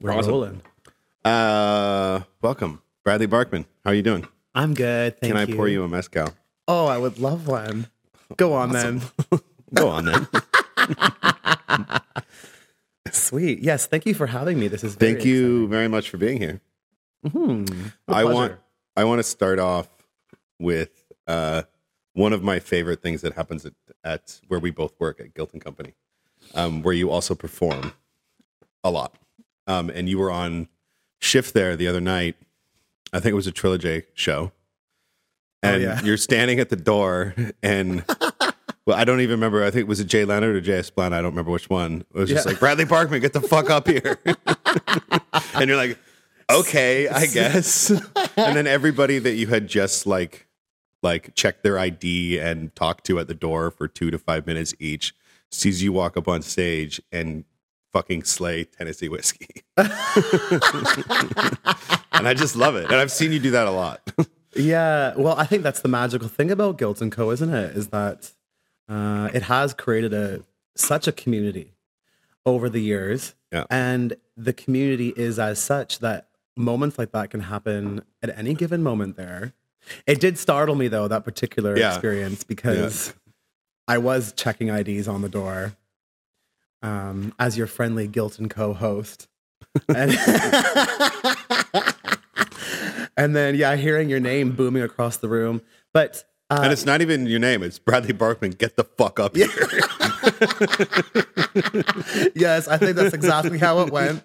We're Awesome. rolling. Uh, welcome, Bradley Barkman. How are you doing? I'm good. Thank Can I you. pour you a mezcal? Oh, I would love one. Go on then. Go on then. Sweet. Yes. Thank you for having me. This is very Thank you very much for being here. exciting. Hmm. I pleasure. want I want to start off with uh, one of my favorite things that happens at, at where we both work at Guilt and Company, um, where you also perform a lot. Um, and you were on shift there the other night. I think it was a Trilogy show. And Oh, yeah. you're standing at the door, and well, I don't even remember. I think it was it Jay Leonard or Jay Esplan. I don't remember which one. It was just Yeah. like Bradley Barkman, get the fuck up here. and you're like, okay, I guess. and then everybody that you had just like like checked their ID and talked to at the door for two to five minutes each sees you walk up on stage and fucking slay Tennessee whiskey. and I just love it. And I've seen you do that a lot. Yeah, well, I think that's the magical thing about Guilt and Co, isn't it? Is that uh, it has created a such a community over the years, Yeah. and the community is as such that moments like that can happen at any given moment. There, it did startle me though that particular Yeah. experience because I was checking IDs on the door um, as your friendly Guilt and Co host. And, and then, yeah, hearing your name booming across the room. But uh, and it's not even your name, it's Bradley Barkman. Get the fuck up here. yes, I think that's exactly how it went.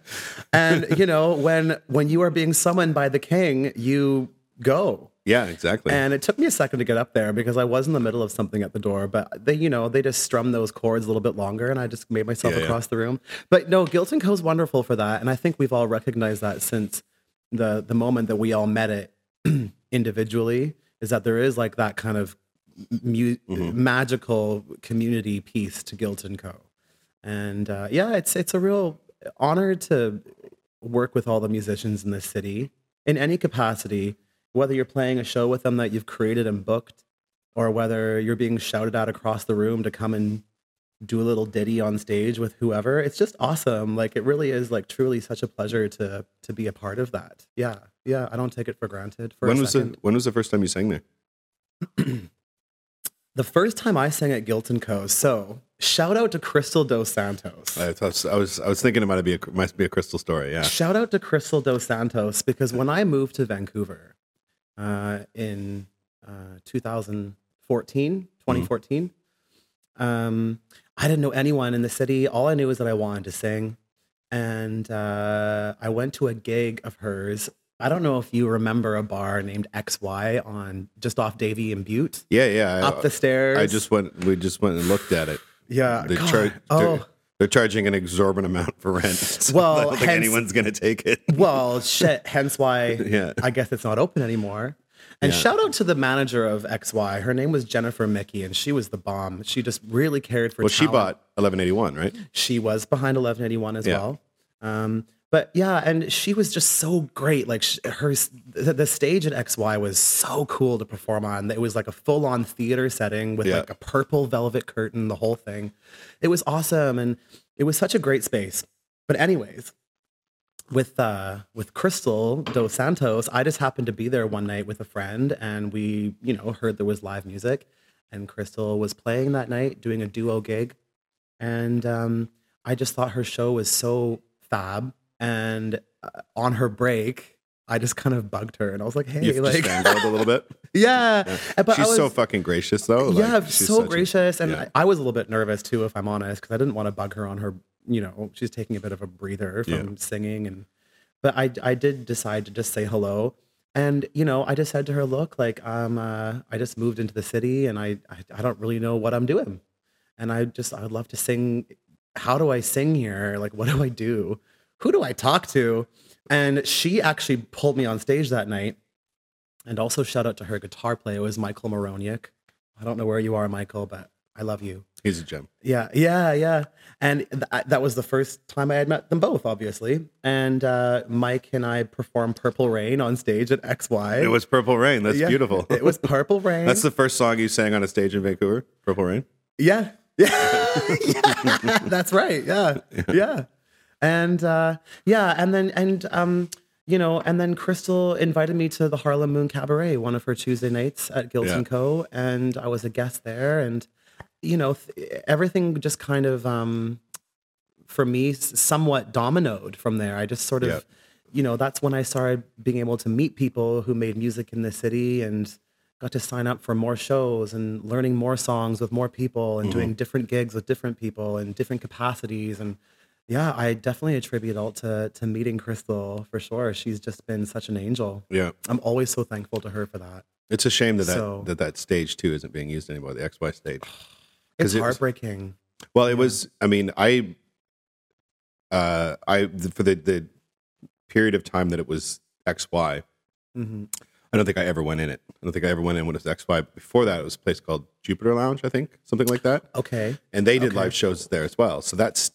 And you know, when when you are being summoned by the king, you go. Yeah, exactly. And it took me a second to get up there because I was in the middle of something at the door, but they, you know, they just strummed those chords a little bit longer and I just made myself Yeah, yeah. across the room. But no, Guilt and Co is wonderful for that. And I think we've all recognized that since the the moment that we all met it individually is that there is like that kind of mu- Mm-hmm. magical community piece to Guilt and Co. And uh, yeah, it's it's a real honor to work with all the musicians in this city in any capacity, whether you're playing a show with them that you've created and booked, or whether you're being shouted at across the room to come and do a little ditty on stage with whoever. It's just awesome. Like it really is like truly such a pleasure to to be a part of that. Yeah. Yeah. I don't take it for granted for when a was second. the when was the first time you sang there? The first time I sang at Guilt and Co. So shout out to Crystal Dos Santos. I was I was, I was thinking it might be a might be a crystal story. Yeah. Shout out to Crystal Dos Santos because when I moved to Vancouver in uh, 2014, 2014, um, I didn't know anyone in the city. All I knew was that I wanted to sing. And uh, I went to a gig of hers. I don't know if you remember a bar named XY on just off Davie and Bute. Yeah, yeah. I, Up the stairs. I just went. We just went and looked at it. yeah. They God. oh, they're, charging an exorbitant amount for rent. So Well, I don't think hence- anyone's gonna take it. well, shit. Hence why Yeah. I guess it's not open anymore. And Yeah. shout out to the manager of XY. Her name was Jennifer Mickey, and she was the bomb. She just really cared for. Well, she bought 1181, right? She was behind 1181 as Yeah. well. Um, but yeah, and she was just so great. Like sh- her, the, the stage at XY was so cool to perform on. It was like a full on theater setting with Yeah. like a purple velvet curtain, the whole thing. It was awesome, and it was such a great space. But anyways, with uh with Crystal Dos Santos, I just happened to be there one night with a friend, and we, you know, heard there was live music, and Crystal was playing that night, doing a duo gig, and um, I just thought her show was so fab. And uh, on her break, I just kind of bugged her, and I was like, "Hey, You like, a little bit. yeah." But she's was, so fucking gracious, though. Like, yeah, she's so such a- gracious. and yeah. I, I was a little bit nervous too, if I'm honest, because I didn't want to bug her on her. You know, she's taking a bit of a breather from Yeah. singing, and but I I did decide to just say hello. And you know, I just said to her, "Look, like um, uh, I just moved into the city, and I, I I don't really know what I'm doing, and I just I would love to sing. How do I sing here? Like, what do I do? Who do I talk to?" And she actually pulled me on stage that night, and also shout out to her guitar player. It was Michael Moroniak. I don't know where you are, Michael, but I love you. He's a gem. Yeah, yeah, yeah. And th- that was the first time I had met them both, obviously. And uh, Mike and I performed Purple Rain on stage at XY. It was Purple Rain. That's Yeah, beautiful. It was Purple Rain. That's the first song you sang on a stage in Vancouver. Purple Rain. yeah. Yeah. yeah. That's right. Yeah. Yeah. And uh, yeah, and then and um, you know, and then Crystal invited me to the Harlem Moon Cabaret, one of her Tuesday nights at Guilt Yeah. and Co. And I was a guest there, and you know, th- everything just kind of um, for me somewhat dominoed from there. I just sort of, Yeah. you know, that's when I started being able to meet people who made music in the city and got to sign up for more shows and learning more songs with more people and doing different gigs with different people in different capacities and yeah, I definitely attribute it all to to meeting Crystal for sure. She's just been such an angel. Yeah. I'm always so thankful to her for that. It's a shame that So- that, that that stage too isn't being used anymore. The XY stage. It's it was- heartbreaking. Well, it was. I mean, I, uh, I for the the period of time that it was XY, hmm I don't think I ever went in it. I don't think I ever went in when it was XY. Before that, it was a place called Jupiter Lounge, I think, something like that. Okay. And they did Okay. live shows there as well. So that's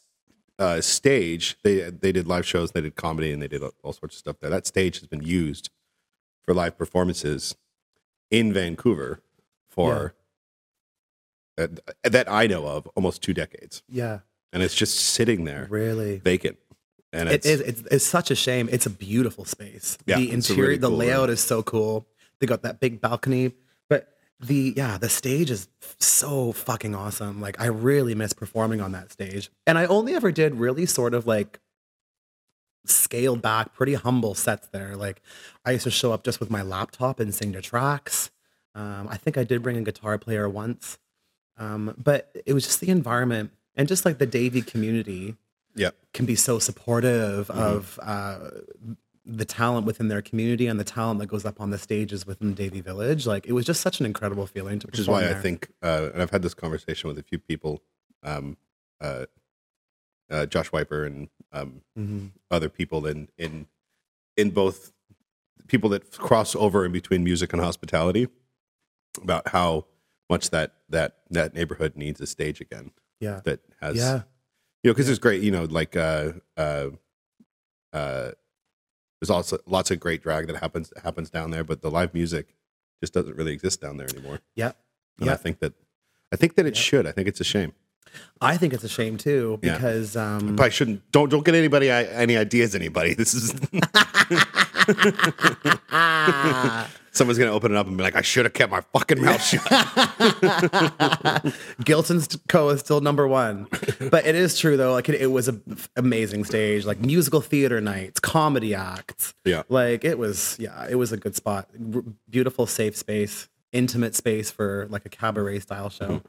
uh, stage. They they did live shows. They did comedy, and they did all sorts of stuff there. That stage has been used for live performances in Vancouver for uh, that I know of almost two decades, Yeah. and it's just sitting there Really. vacant. And It it's. It's, it's such a shame. It's a beautiful space. Yeah, the interior, really the layout room. is so cool. They got that big balcony, the yeah, the stage is so fucking awesome. Like I really miss performing on that stage, and I only ever did really sort of like scaled back, pretty humble sets there. Like I used to show up just with my laptop and sing to tracks. Um, I think I did bring a guitar player once, um, but it was just the environment and just like the Davie community yeah, can be so supportive Mm-hmm. of uh, the talent within their community and the talent that goes up on the stages within Davie Village. Like it was just such an incredible feeling to which is why I think, uh, and I've had this conversation with a few people, um, uh, uh, Josh Wiper and um, Mhm. other people in in in both people that cross over in between music and hospitality about how much that that that neighborhood needs a stage again. Yeah, that has yeah, you know because it's great you know like uh uh uh there's also lots of great drag that happens happens down there but the live music just doesn't really exist down there anymore. Yeah. and I think that I think that it should. I think it's a shame I think it's a shame too Yeah. because um, Probably shouldn't. Don't don't get anybody i- any ideas. Anybody. This is someone's gonna open it up and be like, I should have kept my fucking mouth shut. Gilton's Co is still number one, but it is true though. Like it, it was an amazing stage, like musical theater nights, comedy acts. Yeah. like it was. Yeah, it was a good spot. R- beautiful, safe space, intimate space for like a cabaret style show.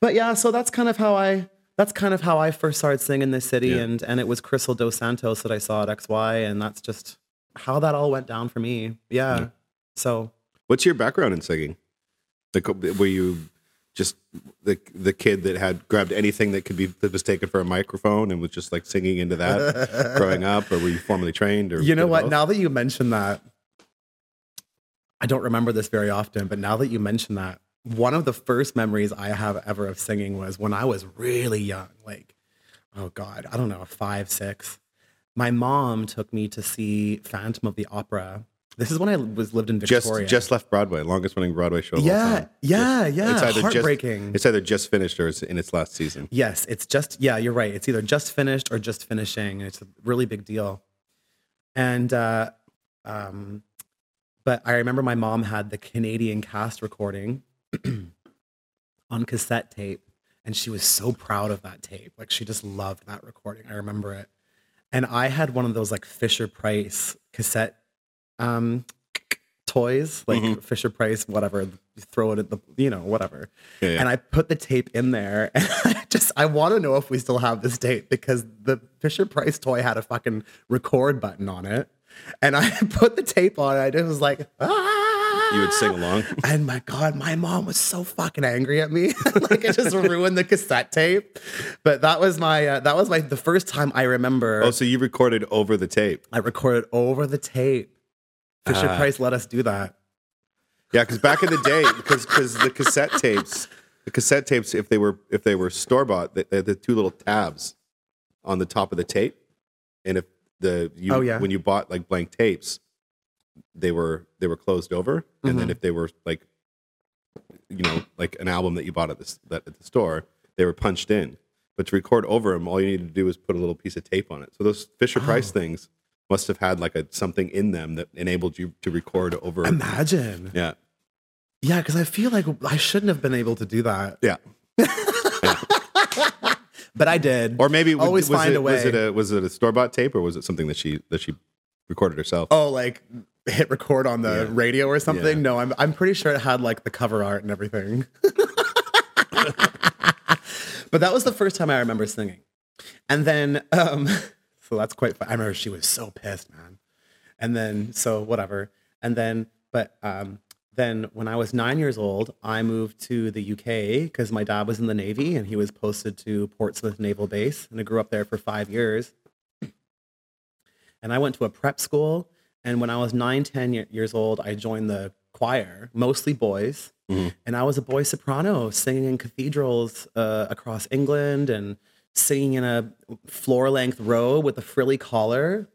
But yeah, so that's kind of how I. That's kind of how I first started singing in this city, Yeah. and and it was Crystal Dos Santos that I saw at XY, and that's just how that all went down for me. Yeah. Yeah. So What's your background in singing? The, co- were you just the the kid that had grabbed anything that could be that was taken for a microphone and was just like singing into that growing up, or were you formally trained? Or You know what? both? Now that you mention that, I don't remember this very often, but now that you mention that, one of the first memories I have ever of singing was when I was really young, like, oh God, I don't know, five, six. My mom took me to see Phantom of the Opera. This is when I was lived in just Victoria. just left Broadway, longest running Broadway show. Of all yeah, yeah, yeah. It's either Heartbreaking. just it's either just finished or it's in its last season. Yes, it's just yeah, you're right. It's either just finished or just finishing. It's a really big deal. And uh um but I remember my mom had the Canadian cast recording on cassette tape and she was so proud of that tape. Like she just loved that recording. I remember it. And I had one of those like Fisher Price cassette um toys, like Mhm. Fisher Price whatever, throw it at the you know, whatever Yeah, yeah. and I put the tape in there. And I just I want to know if we still have this tape because the Fisher Price toy had a fucking record button on it, and I put the tape on. it. I just was like, ah! You would sing along. And my God, my mom was so fucking angry at me. like it just ruined the cassette tape. But that was my uh, that was my the first time I remember Oh, so you recorded over the tape? I recorded over the tape. Fisher Ah. Price let us do that. Yeah, because back in the day, because because the cassette tapes, the cassette tapes, if they were if they were store bought, they, they had the two little tabs on the top of the tape, and if the you Oh, yeah. when you bought like blank tapes, they were they were closed over, and then Mhm. if they were like, you know, like an album that you bought at the that, at the store, they were punched in. but to record over them, all you need to do is put a little piece of tape on it. So those Fisher Price Oh. things must have had like a something in them that enabled you to record over. Imagine. Yeah, Yeah, because I feel like I shouldn't have been able to do that, yeah. but I did. Or maybe Always was find it, a Was it way. a was it a store bought tape or was it something that she that she recorded herself? oh, like hit record on the Yeah. radio or something. Yeah. No, I'm I'm pretty sure it had like the cover art and everything. but that was the first time I remember singing, and then um, so that's quite. Fun. I remember she was so pissed, man. And then so whatever, and then but um, then when I was nine years old, I moved to the UK because my dad was in the Navy and he was posted to Portsmouth Naval Base, and I grew up there for five years. And I went to a prep school, and when I was nine, ten ye- years old, I joined the choir, mostly boys, Mhm. and I was a boy soprano singing in cathedrals uh, across England and singing in a floor length robe with a frilly collar.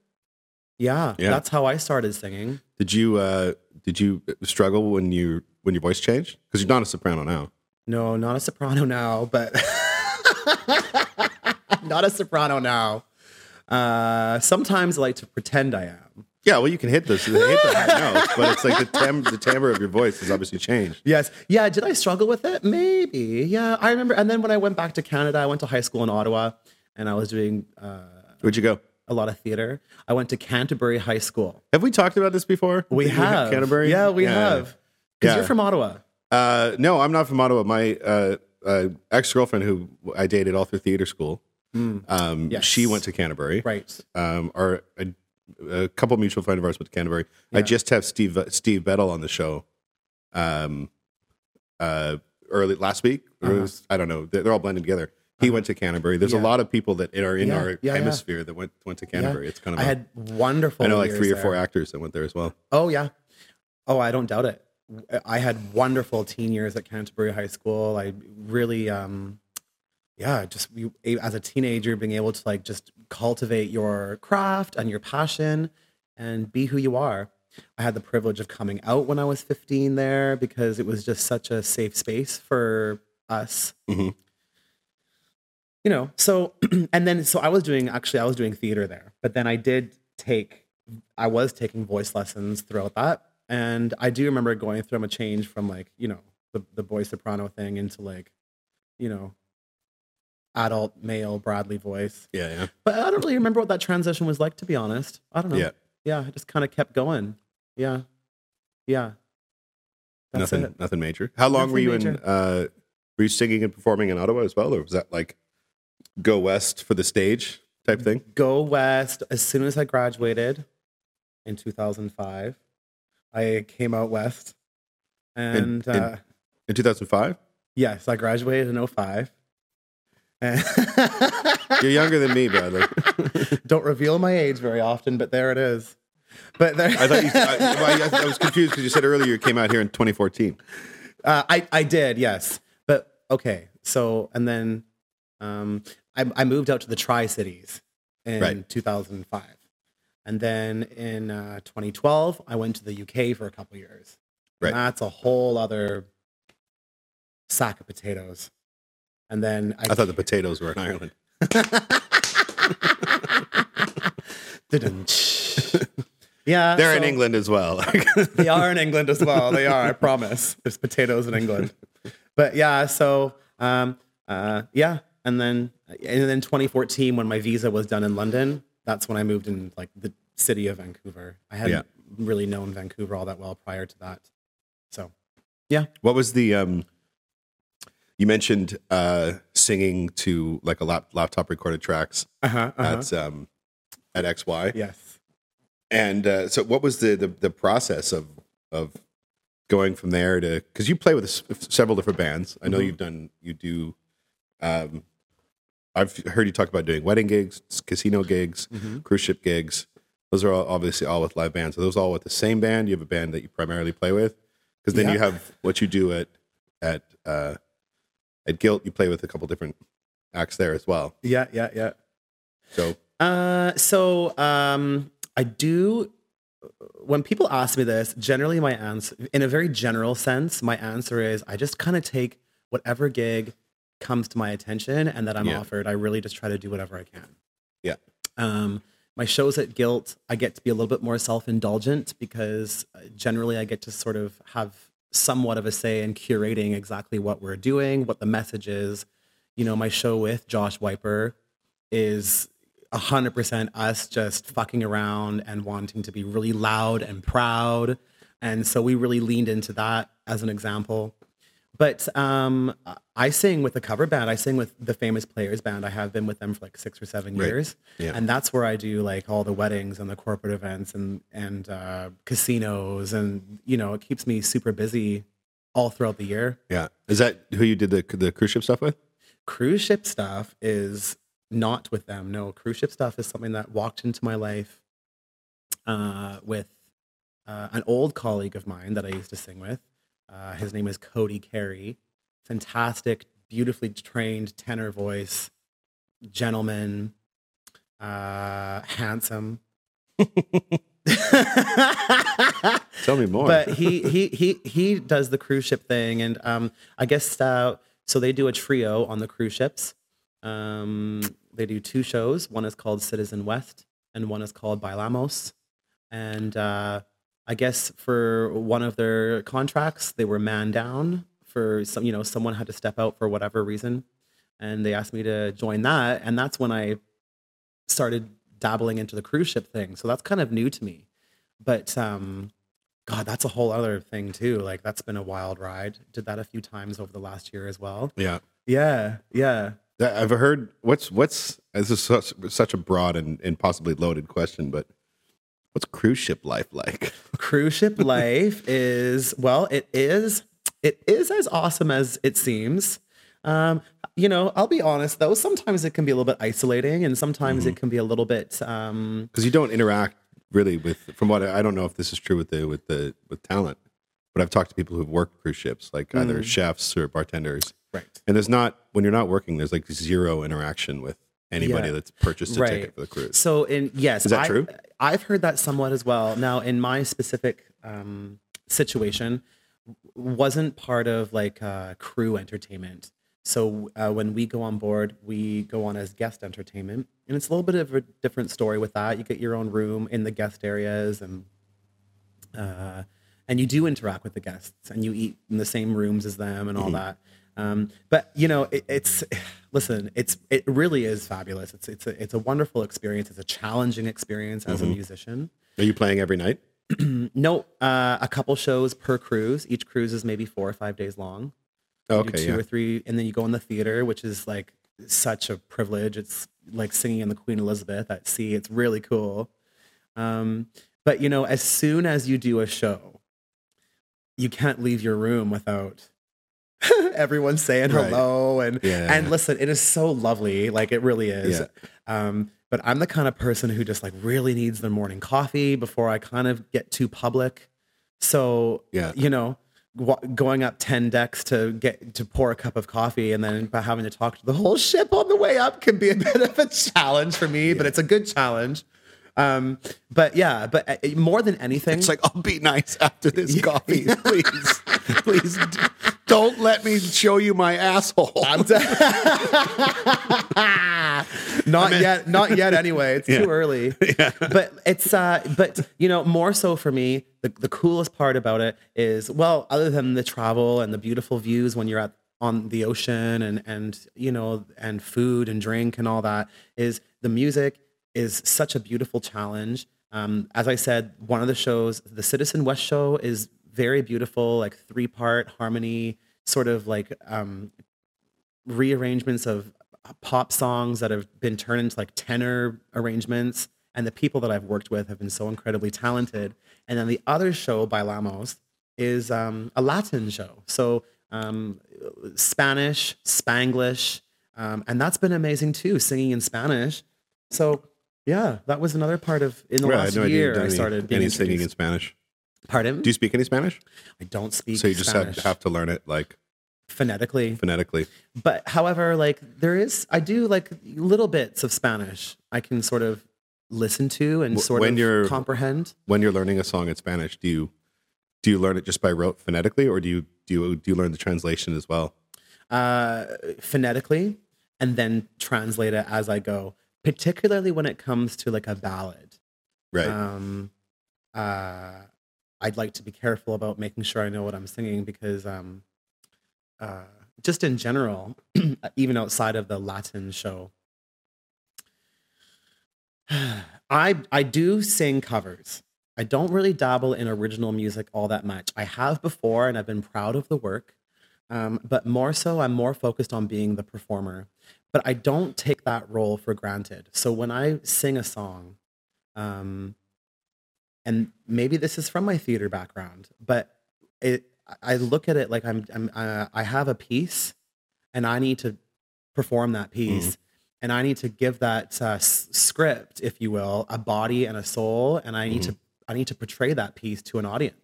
Yeah, Yeah. that's how I started singing. Did you uh, did you struggle when you when your voice changed? Because you're not a soprano now. No, not a soprano now, but not a soprano now. Uh, sometimes I like to pretend I am. Yeah, well, you can hit this, hit the high notes, but it's like the the timbre of your voice has obviously changed. Yes. Yeah. Did I struggle with it? Maybe. Yeah. I remember. And then when I went back to Canada, I went to high school in Ottawa and I was doing uh, Where'd you go? a lot of theater. I went to Canterbury High School. Have we talked about this before? We have. Canterbury. Yeah, we have. Because Yeah. you're from Ottawa. Uh, no, I'm not from Ottawa. My uh, uh, ex girlfriend, who I dated all through theater school, um, Yes. she went to Canterbury. Right. Um, our a, couple mutual friend of ours went to Canterbury. I just have Steve Steve Bettel on the show. Um, uh, early last week, Uh-huh. was- I don't know. They're, they're all blended together. He went to Canterbury. There's Yeah. a lot of people that are in Yeah, our yeah, yeah. hemisphere that went went to Canterbury. It's kind of I a- had wonderful. I know like three or four there. actors that went there as well. Oh yeah. Oh, I don't doubt it. I had wonderful teen years at Canterbury High School. I really, um, yeah, just you, as a teenager, being able to like just cultivate your craft and your passion and be who you are. I had the privilege of coming out when I was 15 there because it was just such a safe space for us. Mhm. You know, so, and then, so I was doing, actually, I was doing theater there, but then I did take, I was taking voice lessons throughout that. And I do remember going through a change from like, you know, the, the boy soprano thing into like, you know, adult male Bradley voice. Yeah, yeah. But I don't really remember what that transition was like, to be honest. I don't know. Yeah. Yeah. I just kind of kept going. Yeah. Yeah. That's nothing, it. nothing major. How long were Nothing you in? Uh, were you singing and performing in Ottawa as well, or was that like go west for the stage type thing? Go West. As soon as I graduated in 2005, I came out West. And in- uh, In 2005, yes, I graduated in 05. And you're younger than me, Bradley. Don't reveal my age very often, but there it is. But there, I thought you. I, well, I, I was confused because you said earlier you came out here in 2014. Uh, I I did, yes. But okay, so and then um, I, I moved out to the Tri Cities in Right. 2005, and then in uh, 2012 I went to the UK for a couple years. And Right. that's a whole other sack of potatoes. And then I, I thought the potatoes were in Ireland. yeah, They're in England as well. they are in England as well. They are, I promise. There's potatoes in England. But yeah, so um, uh, yeah, and then and then 2014 when my visa was done in London, that's when I moved in like the city of Vancouver. I hadn't Yeah. really known Vancouver all that well prior to that. So yeah. what was the? Um, you mentioned uh, singing to like a lap, laptop recorded tracks uh-huh, uh-huh. at um, at XY. yes. And uh, so, what was the, the the process of of going from there to because you play with several different bands. I know Mhm. you've done you do. Um, I've heard you talk about doing wedding gigs, casino gigs, Mhm. cruise ship gigs. Those are all, obviously all with live bands. Are those all with the same band? You have a band that you primarily play with, because then you have what you do at at uh, at Guilt. You play with a couple different acts there as well. Yeah, yeah, yeah. So Uh, so um, I do. When people ask me this, generally my answer, in a very general sense, my answer is I just kind of take whatever gig comes to my attention and that I'm Yeah. offered, I really just try to do whatever I can. Yeah. Um, my shows at Guilt, I get to be a little bit more self indulgent because uh, generally I get to sort of have somewhat of a say in curating exactly what we're doing, what the message is. You know, my show with Josh Wiper is 100% us just fucking around and wanting to be really loud and proud. And so we really leaned into that as an example. But um, I sing with a cover band. I sing with the Famous Players Band. I have been with them for like six or seven Right. years, Yeah. and that's where I do like all the weddings and the corporate events and and uh, casinos, and you know it keeps me super busy all throughout the year. Yeah. Is that who you did the the cruise ship stuff with? Cruise ship stuff is not with them. No, cruise ship stuff is something that walked into my life uh, with uh, an old colleague of mine that I used to sing with. Uh, his name is Cody Carey. Fantastic, beautifully trained tenor voice, gentleman, uh, handsome. Tell me more. but he he he he does the cruise ship thing, and um, I guess uh, so. They do a trio on the cruise ships. Um, they do two shows. One is called Citizen West, and one is called Bailamos. And uh, I guess for one of their contracts, they were man down for some. You know, someone had to step out for whatever reason, and they asked me to join that. And that's when I started dabbling into the cruise ship thing. So that's kind of new to me. But um, God, that's a whole other thing too. Like that's been a wild ride. Did that a few times over the last year as well. yeah. Yeah, yeah. I've heard what's what's this is such, such a broad and, and possibly loaded question, but what's cruise ship life like? Cruise ship life is well, it is it is as awesome as it seems. Um, you know, I'll be honest though, sometimes it can be a little bit isolating and sometimes it can be a little bit um Because you don't interact really with from what I, I don't know if this is true with the with the with talent, but I've talked to people who've worked cruise ships, like either chefs or bartenders, right. and there's not when you're not working, there's like zero interaction with anybody Yeah. that's purchased a Right. ticket for the cruise. So in yes, Is that I, true? I've heard that somewhat as well. Now, in my specific um, situation, wasn't part of like uh, crew entertainment. So uh, when we go on board, we go on as guest entertainment, and it's a little bit of a different story with that. You get your own room in the guest areas, and uh, and you do interact with the guests, and you eat in the same rooms as them, and all that. Um, but you know, it, it's listen, it's it really is fabulous. It's it's a it's a wonderful experience. It's a challenging experience as a musician. Are you playing every night? No, uh, a couple shows per cruise. Each cruise is maybe four or five days long. You Okay, two yeah. or three, and then you go in the theater, which is like such a privilege. It's like singing in the Queen Elizabeth at sea. It's really cool. Um, but you know, as soon as you do a show, you can't leave your room without everyone saying Right. hello and Yeah. and listen. It is so lovely, like it really is. Yeah. Um, but I'm the kind of person who just like really needs their morning coffee before I kind of get too public. So Yeah. you know, going up ten decks to get to pour a cup of coffee and then by having to talk to the whole ship on the way up can be a bit of a challenge for me, but it's a good challenge. Um, but yeah, but uh, more than anything, It's like I'll be nice after this coffee, please, please. Don't let me show you my asshole. not yet not yet anyway it's Yeah. too early but it's uh but you know more so for me the, the coolest part about it is well other than the travel and the beautiful views when you're at on the ocean and and you know and food and drink and all that is the music is such a beautiful challenge. Um as i said one of the shows the citizen west show is very beautiful like three part harmony sort of like um rearrangements of pop songs that have been turned into like tenor arrangements. And the people that i've worked with have been so incredibly talented. And then the other show Bailamos is um, a latin show. So um, spanish spanglish um, and that's been amazing too singing in spanish. So yeah that was another part of in the Right, I last no year i started being any singing in Spanish. pardon Do you speak any Spanish? i don't speak So you just have, spanish have to learn it like phonetically phonetically. but however like there is i do like little bits of spanish i can sort of listen to and sort when of you're- comprehend When you're learning a song in Spanish, do you do you learn it just by rote phonetically, or do you do you do you learn the translation as well? uh, phonetically and then translate it as I go, particularly when it comes to like a ballad. Right. Um, uh, I'd like to be careful about making sure I know what I'm singing because um, uh, just in general, even outside of the Latin show, I I do sing covers. I don't really dabble in original music all that much. I have before, and I've been proud of the work. Um, but more so, I'm more focused on being the performer. But I don't take that role for granted. So when I sing a song, um, and maybe this is from my theater background, but it I look at it like I'm, I'm uh, I have a piece, and I need to perform that piece, and I need to give that uh, s- script, if you will, a body and a soul, and I need to I need to portray that piece to an audience.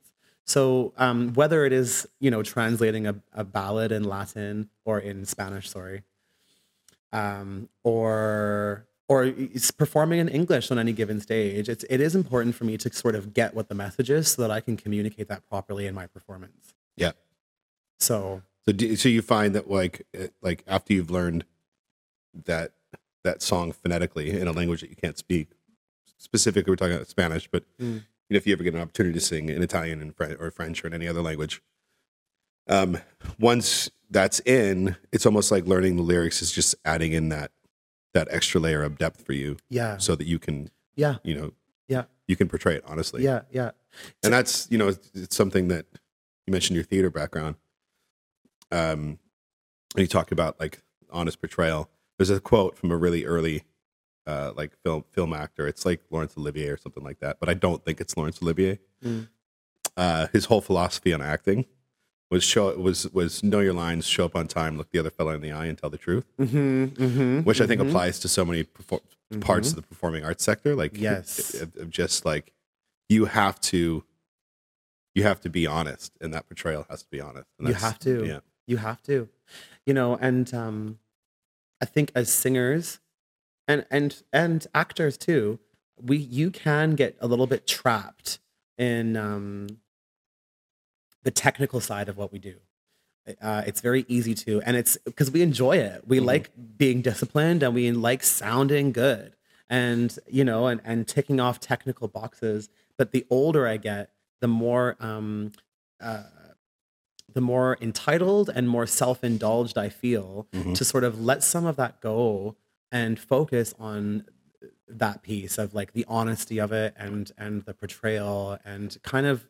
So um, whether it is you know translating a, a ballad in Latin or in Spanish, sorry, um, or or performing in English on any given stage, it's it is important for me to sort of get what the message is so that I can communicate that properly in my performance. yeah. So So do, so you find that like uh, like after you've learned that that song phonetically in a language that you can't speak, specifically we're talking about Spanish, but Mm. you know, if you ever get an opportunity to sing in Italian and French or French or in any other language, um, once that's in, it's almost like learning the lyrics is just adding in that that extra layer of depth for you, yeah, so that you can yeah, you know yeah, you can portray it honestly. yeah, yeah. and that's you know it's, it's something that you mentioned your theater background. Um and you talked about like honest portrayal. There's a quote from a really early uh like film film actor. It's like Laurence Olivier or something like that but I don't think it's Laurence Olivier. Mm. uh his whole philosophy on acting was show was was know your lines show up on time look the other fellow in the eye and tell the truth Mm-hmm, mm-hmm, which I think mhm. applies to so many perfor- parts of the performing arts sector. Like, Yes. of, of just like you have to, you have to be honest, and that portrayal has to be honest. And You have to. yeah, You have to, you know, and um, I think as singers and and and actors too, we you can get a little bit trapped in um, the technical side of what we do. Uh, it's very easy to, and it's because we enjoy it. We Mhm. like being disciplined, and we like sounding good, and you know, and and ticking off technical boxes. But the older I get, the more um, uh, the more entitled and more self-indulged I feel Mhm. to sort of let some of that go and focus on that piece of like the honesty of it and and the portrayal and kind of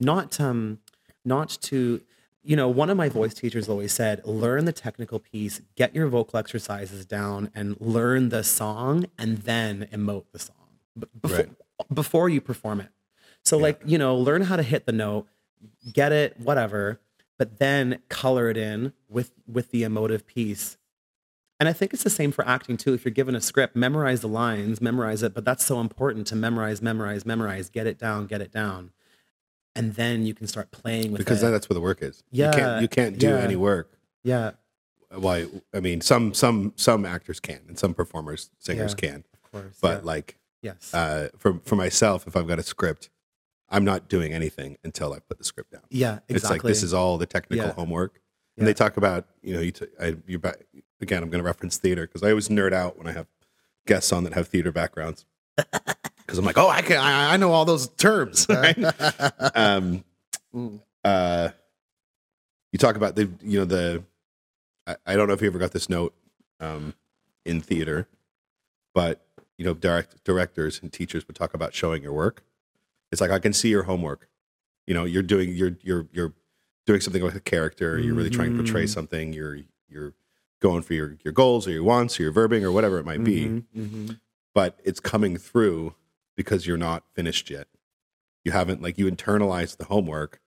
not um not to you know one of my voice teachers always said learn the technical piece get your vocal exercises down and learn the song and then emote the song before, Right. before you perform it so Yeah. like you know learn how to hit the note get it whatever but then color it in with with the emotive piece and i think it's the same for acting too if you're given a script memorize the lines memorize it but that's so important to memorize memorize memorize get it down get it down and then you can start playing with because it that's where the work is. you Yeah, can't you can't do yeah. any work. yeah Why? I mean, some some some actors can, and some performers, singers Yeah. can. of course But yeah. like yes uh, for for myself, if I've got a script, I'm not doing anything until I put the script down. yeah exactly It's like this is all the technical homework. And they talk about, you know, you t- I, you're back again. I'm going to reference theater because I always nerd out when I have guests on that have theater backgrounds because I'm like, oh, I can, I, I know all those terms. Right? um, uh, you talk about the, you know, the. I, I don't know if you ever got this note um, in theater, but you know, direct directors and teachers would talk about showing your work. It's like I can see your homework. You know, you're doing you're you're you're doing something with a character. You're really trying to portray Mhm. something. You're you're going for your your goals or your wants or your verbing or whatever it might be. Mhm, mhm. But it's coming through because you're not finished yet. You haven't like you internalized the homework,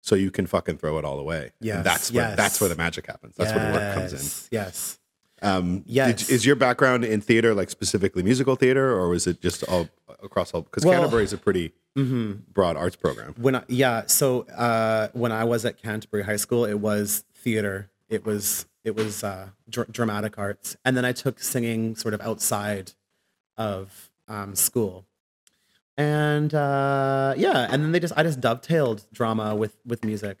so you can fucking throw it all away. And Yes, that's where yes. that's where the magic happens. That's where the work comes in. Yes, yes Um, did- is your background in theater like specifically musical theater, or was it just all across all? Because Well- Canterbury is a pretty hmm broad arts program. when I, yeah so uh when i was at canterbury high school it was theater it was it was uh dr- dramatic arts and then i took singing sort of outside of um school and uh yeah and then they just i just dovetailed drama with with music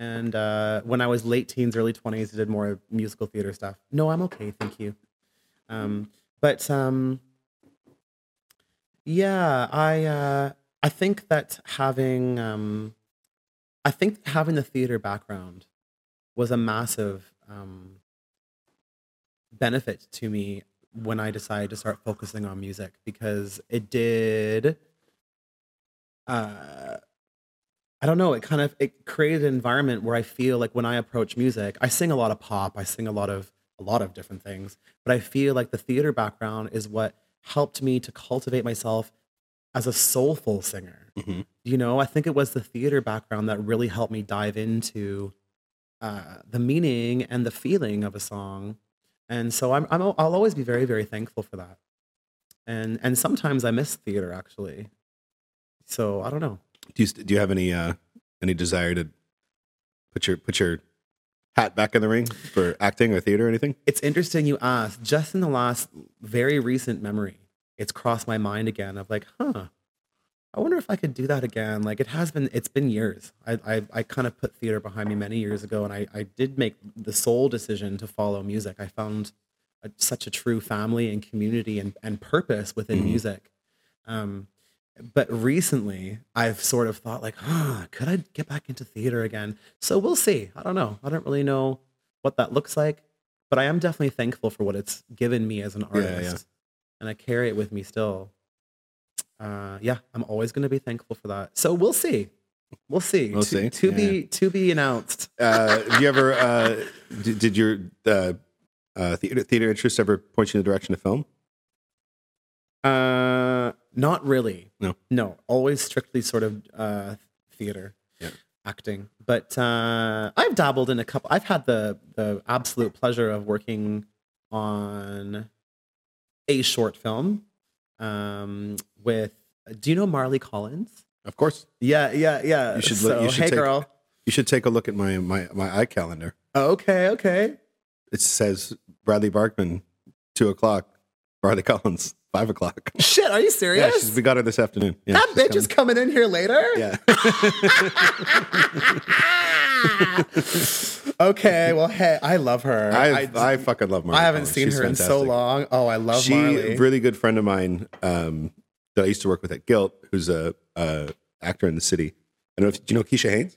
And uh, when I was late teens, early 20s, I did more musical theater stuff. No, I'm okay. Thank you. Um, but um, yeah, I uh, I think that having um, I think having the theater background was a massive um, benefit to me when I decided to start focusing on music because it did. Uh, I don't know. It kind of it created an environment where I feel like when I approach music, I sing a lot of pop. I sing a lot of a lot of different things, but I feel like the theater background is what helped me to cultivate myself as a soulful singer. Mhm. You know, I think it was the theater background that really helped me dive into uh, the meaning and the feeling of a song, and so I'm, I'm I'll always be very very thankful for that. And and sometimes I miss theater actually. So I don't know. Do you do you have any uh any desire to put your put your hat back in the ring for acting or theater or anything? It's interesting you asked. Just in the last very recent memory, it's crossed my mind again of like, huh, I wonder if I could do that again. Like it has been, it's been years. I I, I kind of put theater behind me many years ago, and I I did make the sole decision to follow music. I found a, such a true family and community and and purpose within Mhm. music. Um, but recently, I've sort of thought like, huh, could I get back into theater again? So we'll see. I don't know. I don't really know what that looks like, but I am definitely thankful for what it's given me as an artist, yeah. and I carry it with me still. Uh, yeah, I'm always going to be thankful for that. So we'll see. We'll see. We'll to, see. To Yeah. be to be announced. Uh, have you ever uh, did, did your uh, uh, theater theater interest ever point you in the direction of film? Uh, not really. No. No, always strictly sort of uh, theater, Yeah. acting. But uh, I've dabbled in a couple. I've had the the absolute pleasure of working on a short film um, with. Do you know Marley Collins? Of course, Yeah, yeah, yeah. You should So, look- you should hey, take- girl. you should take a look at my my my eye calendar. Okay, okay. It says Bradley Barkman, two o'clock. Bradley Collins, five o'clock. Shit, are you Yeah, serious? she's, we got her this afternoon. Yeah, that bitch coming. is coming in here later. Yeah. okay, well, hey, I love her. I, I, fucking love Marley. I haven't Collins. seen She's her in so long. Oh, I love she Marley. really good friend of mine um, that I used to work with at Guilt, who's a, a actor in the city. I don't know if do you know Keisha Haynes.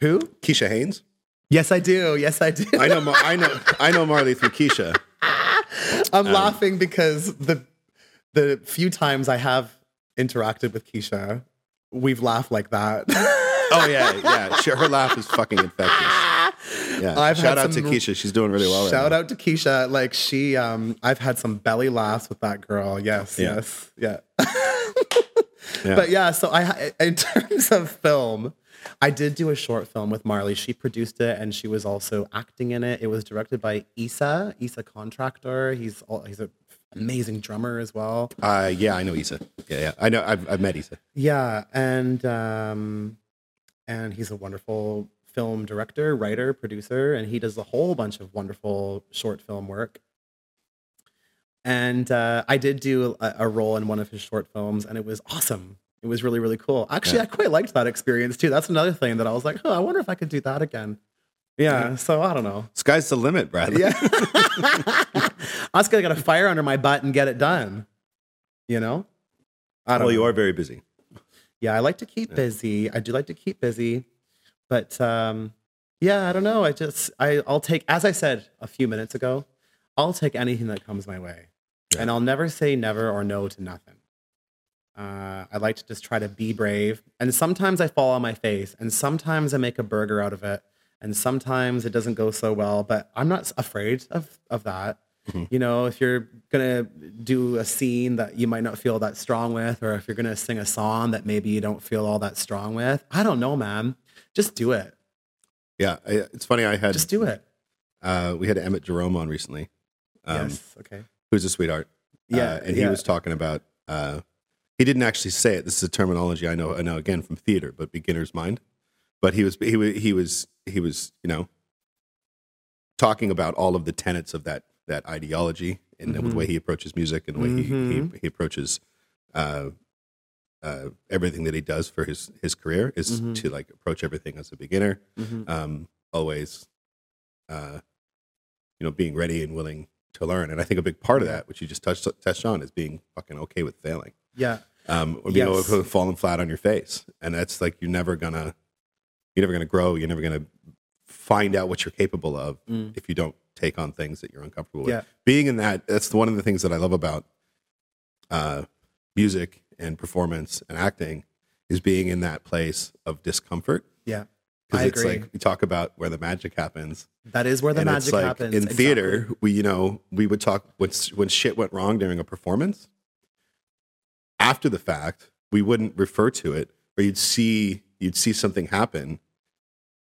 Who? Keisha Haynes. Yes, I do. Yes, I do. I know. Mar- I know. I know Marley through Keisha. I'm Um, laughing because the the few times I have interacted with Keisha, we've laughed like that. Oh yeah, yeah. She, her laugh is fucking infectious. Yeah. I've Shout out to Keisha. She's doing really well. right Shout now. out to Keisha. Like she, um, I've had some belly laughs with that girl. Yes, Yeah. yes, yeah. Yeah. But yeah, so I, in terms of film, I did do a short film with Marley. She produced it, and she was also acting in it. It was directed by Issa, Issa Contractor. He's all, he's an amazing drummer as well. Uh, yeah, I know Issa. Yeah, yeah. I know. I've, I've met Issa. Yeah, and um, and he's a wonderful film director, writer, producer, and he does a whole bunch of wonderful short film work. And uh, I did do a, a role in one of his short films, and it was awesome. It was really, really cool. Actually, Yeah. I quite liked that experience too. That's another thing that I was like, oh, I wonder if I could do that again. Yeah, so I don't know. Sky's the limit, Bradley. Yeah. I was gonna get a fire under my butt and get it done. You know? I don't Well, know. you are very busy. Yeah, I like to keep Yeah. busy. I do like to keep busy, but um, yeah, I don't know. I just I I'll take as I said a few minutes ago, I'll take anything that comes my way, Yeah. and I'll never say never or no to nothing. Uh, I like to just try to be brave, and sometimes I fall on my face, and sometimes I make a burger out of it, and sometimes it doesn't go so well. But I'm not afraid of of that. Mhm. You know, if you're gonna do a scene that you might not feel that strong with, or if you're gonna sing a song that maybe you don't feel all that strong with, I don't know, man. Just do it. Yeah, I, it's funny. I had Just do it. uh, we had Emmett Jerome on recently, um, yes. Okay. who's a sweetheart. Yeah. Uh, and he yeah. was talking about. Uh, he didn't actually say it. This is a terminology I know. I know again from theater, but beginner's mind. But he was he was he was he was you know talking about all of the tenets of that that ideology and the Mhm. way he approaches music and the way he, Mhm. he he approaches uh, uh, everything that he does for his his career is Mhm. to like approach everything as a beginner, Mhm. um, always, uh, you know, being ready and willing to learn. And I think a big part of that, which you just touched touched on, is being fucking okay with failing, Yeah. um, or being Yes. okay falling flat on your face. And that's like you're never gonna you're never gonna grow. You're never gonna find out what you're capable of Mm. if you don't take on things that you're uncomfortable with being in that that's one of the things that i love about uh, music and performance and acting is being in that place of discomfort Yeah. because I it's agree. like we talk about where the magic happens That is where the magic it's like happens. in Exactly. theater we you know we would talk when, when shit went wrong during a performance after the fact we wouldn't refer to it or you'd see you'd see something happen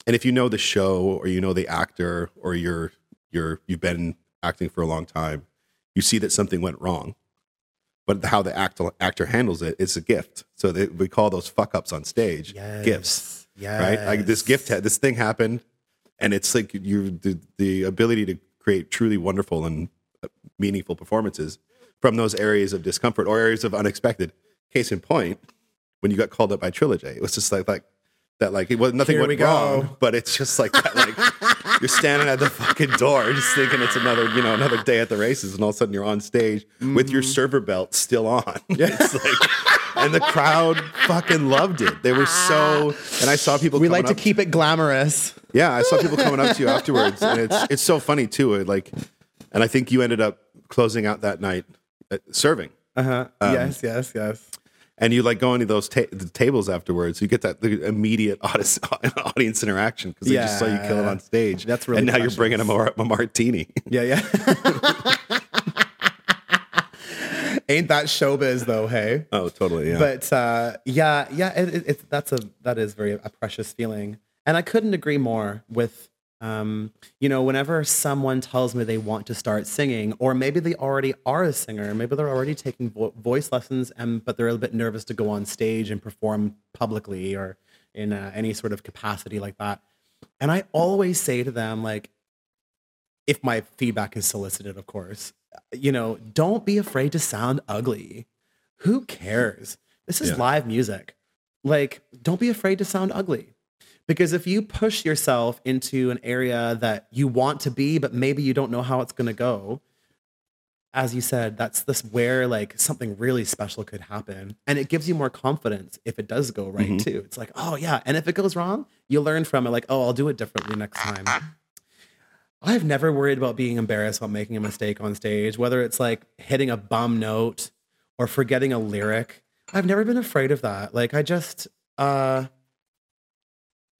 and if you know the show or you know the actor or you're you're you've been acting for a long time you see that something went wrong but how the actor actor handles it is a gift so they, we call those fuck ups on stage Yes. gifts Yes. right? Like this gift, had, this thing happened, and it's like you the, the ability to create truly wonderful and meaningful performances from those areas of discomfort or areas of unexpected. Case in point, when you got called up by Trilogy, it was just like like that. Like it was nothing Here went we go. wrong, but it's just like that. Like you're standing at the fucking door, just thinking it's another you know another day at the races, and all of a sudden you're on stage with Mm-hmm. your server belt still on. It's like. And the crowd fucking loved it. They were so, and I saw people. we like to keep it glamorous. yeah, I saw people coming up to you afterwards, and it's it's so funny too. Like, and I think you ended up closing out that night uh, serving, Uh-huh. Um, yes, yes, yes. and you like going to those ta- tables afterwards. You get that the immediate audience, audience interaction because they just saw you kill it on stage. That's really and now precious. you're bringing them a, a martini. Yeah, yeah. Ain't that showbiz though, hey? oh, totally. Yeah. But uh, yeah, yeah, it, it, it's that's a that is very a precious feeling, and I couldn't agree more with. Um, you know, whenever someone tells me they want to start singing, or maybe they already are a singer, maybe they're already taking vo- voice lessons, and but they're a little bit nervous to go on stage and perform publicly or in uh, any sort of capacity like that. And I always say to them, like, if my feedback is solicited, of course, you know, don't be afraid to sound ugly. Who cares? This is Yeah. live music. Like, don't be afraid to sound ugly. Because if you push yourself into an area that you want to be, but maybe you don't know how it's going to go, as you said, that's this where like something really special could happen. And it gives you more confidence if it does go right Mhm. too. It's like, oh yeah. And if it goes wrong, you learn from it, like, oh, I'll do it differently next time. I've never worried about being embarrassed about making a mistake on stage, whether it's like hitting a bum note or forgetting a lyric. I've never been afraid of that. Like I just uh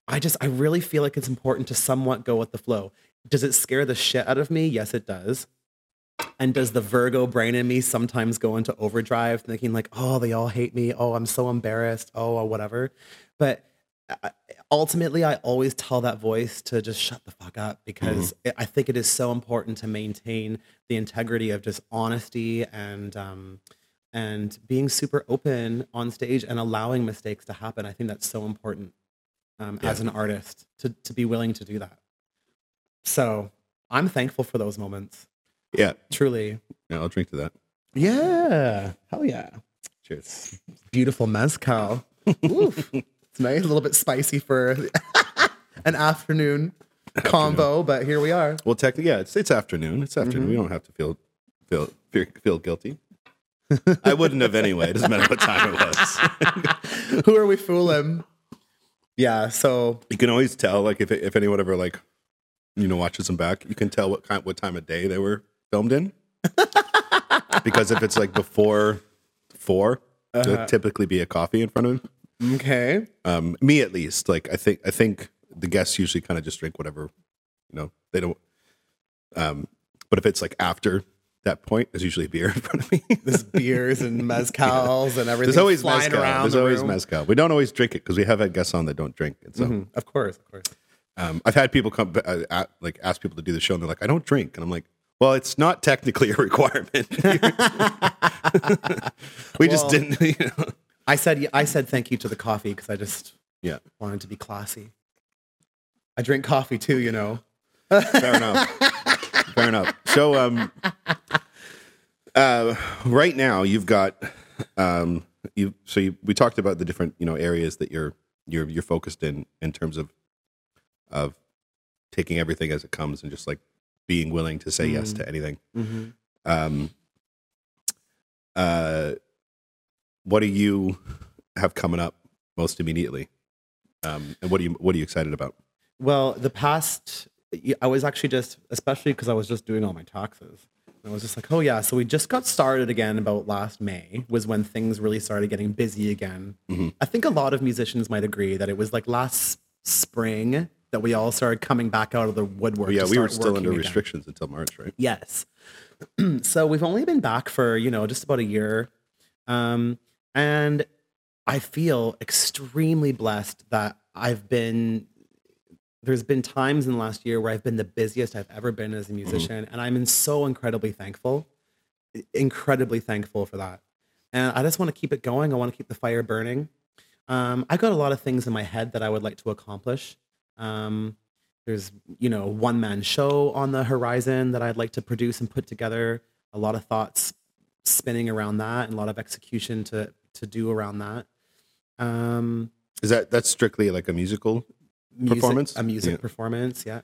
I just I really feel like it's important to somewhat go with the flow. Does it scare the shit out of me? Yes, it does. And does the Virgo brain in me sometimes go into overdrive thinking like, "Oh, they all hate me. Oh, I'm so embarrassed. Oh, or whatever." But uh, ultimately I always tell that voice to just shut the fuck up because it, I think it is so important to maintain the integrity of just honesty and um, and being super open on stage and allowing mistakes to happen. I think that's so important um, as an artist to to be willing to do that. So I'm thankful for those moments. yeah, Truly. yeah. I'll drink to that. Yeah. Hell yeah. Cheers. Beautiful mezcal. Oof. It's nice, a little bit spicy for an afternoon combo, but here we are. Well, technically, yeah, it's it's afternoon. It's afternoon. We don't have to feel feel feel, feel guilty. I wouldn't have anyway. It doesn't matter what time it was. Who are we fooling? Yeah, so You can always tell, like if if anyone ever like you know watches them back, you can tell what kind what time of day they were filmed in. because if it's like before 4 there'll typically be a coffee in front of him. okay. Um, me at least. Like I think I think the guests usually kind of just drink whatever, you know. They don't. Um, but if it's like after that point, there's usually beer in front of me. There's beers and mezcals and everything. There's always mezcal. around. There's the always room. mezcal. We don't always drink it because we have had guests on that don't drink. it. so Mhm. Of course, of course. um, I've had people come uh, at, like ask people to do the show and they're like, I don't drink, and I'm like, well, it's not technically a requirement. we just didn't. You know? I said I said thank you to the coffee because I just Yeah, wanted to be classy. I drink coffee too, you know. fair enough. Fair enough. So, um, uh, right now you've got um, you so you, we talked about the different you know areas that you're you're you're focused in in terms of of taking everything as it comes and just like being willing to say yes Mm. to anything. Mm-hmm. Um, uh, what do you have coming up most immediately? Um, and what are you what are you excited about? Well, the past, I was actually just, especially because I was just doing all my taxes. I was just like, oh yeah, so we just got started again about last May was when things really started getting busy again. Mhm. I think a lot of musicians might agree that it was like last spring that we all started coming back out of the woodwork. Yeah, we were still under again. restrictions until March, right? Yes. so we've only been back for, you know, just about a year. Um, and I feel extremely blessed that I've been, there's been times in the last year where I've been the busiest I've ever been as a musician. And I'm in so incredibly thankful, incredibly thankful for that. And I just want to keep it going. I want to keep the fire burning. Um, I got a lot of things in my head that I would like to accomplish. Um, there's you know one man show on the horizon that I'd like to produce and put together. A lot of thoughts spinning around that, and a lot of execution to to do around that. Um, Is that that's strictly like a musical? Music- Performance? a music Yeah. performance, yeah.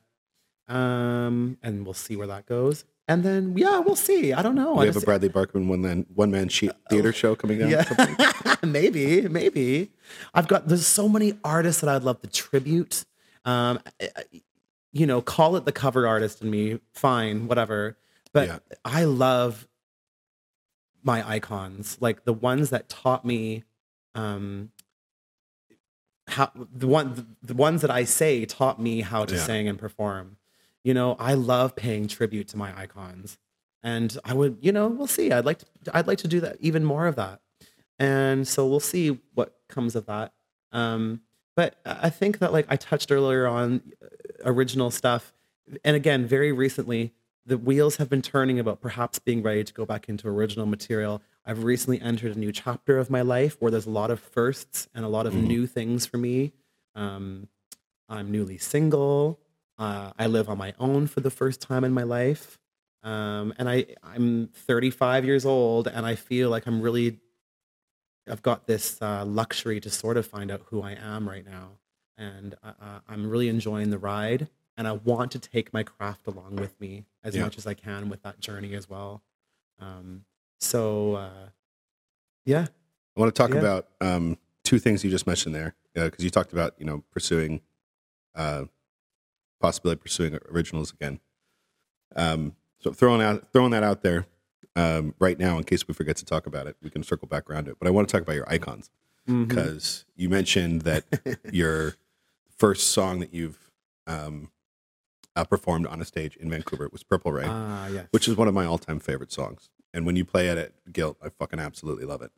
Um, and we'll see where that goes. And then yeah, we'll see. I don't know. we I have a Bradley Barkman one man one man sheet theater show coming out. yeah, maybe, maybe. I've got there's so many artists that I'd love to tribute. Um, you know, call it the cover artist in me, fine, whatever. But Yeah. I love my icons, like the ones that taught me, um, how the one the ones that I say taught me how to Yeah. sing and perform. You know, I love paying tribute to my icons, and I would, you know, we'll see. I'd like to, I'd like to do that, even more of that, and so we'll see what comes of that. Um, but I think that, like I touched earlier on, uh, original stuff, and again, very recently, the wheels have been turning about perhaps being ready to go back into original material. I've recently entered a new chapter of my life where there's a lot of firsts and a lot of Mhm. new things for me. Um, I'm newly single. Uh, I live on my own for the first time in my life. Um, and I, I'm 35 years old and I feel like I'm really, I've got this uh, luxury to sort of find out who I am right now. And uh, uh, I'm really enjoying the ride. And I want to take my craft along with me as Yeah. much as I can with that journey as well. Um, so, uh, yeah. I want to talk Yeah. about um, two things you just mentioned there because you talked about you know pursuing, uh, possibly pursuing originals again. Um, so throwing out throwing that out there um, right now in case we forget to talk about it, we can circle back around it. But I want to talk about your icons because you mentioned that your first song that you've um, uh, performed on a stage in Vancouver It was Purple Rain Ah, yes. which is one of my all-time favorite songs. And when you play it at Guilt, I fucking absolutely love it.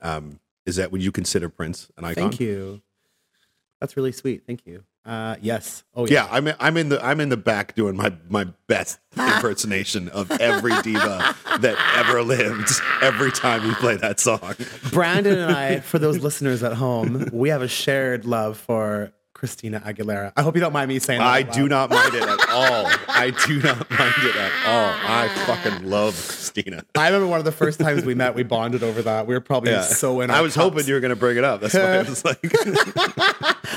Um, is that would you consider Prince an icon? Thank you. That's really sweet. Thank you. Uh, yes. Oh, Yeah, I'm I'm in the I'm in the back doing my my best impersonation of every diva that ever lived every time you play that song. Brandon and I, for those listeners at home, we have a shared love for Christina Aguilera. I hope you don't mind me saying that. I do not mind it at all. I do not mind it at all. I fucking love Christina. I remember one of the first times we met, we bonded over that. We were probably yeah. so in our I was cups. hoping you were going to bring it up. That's why I was like,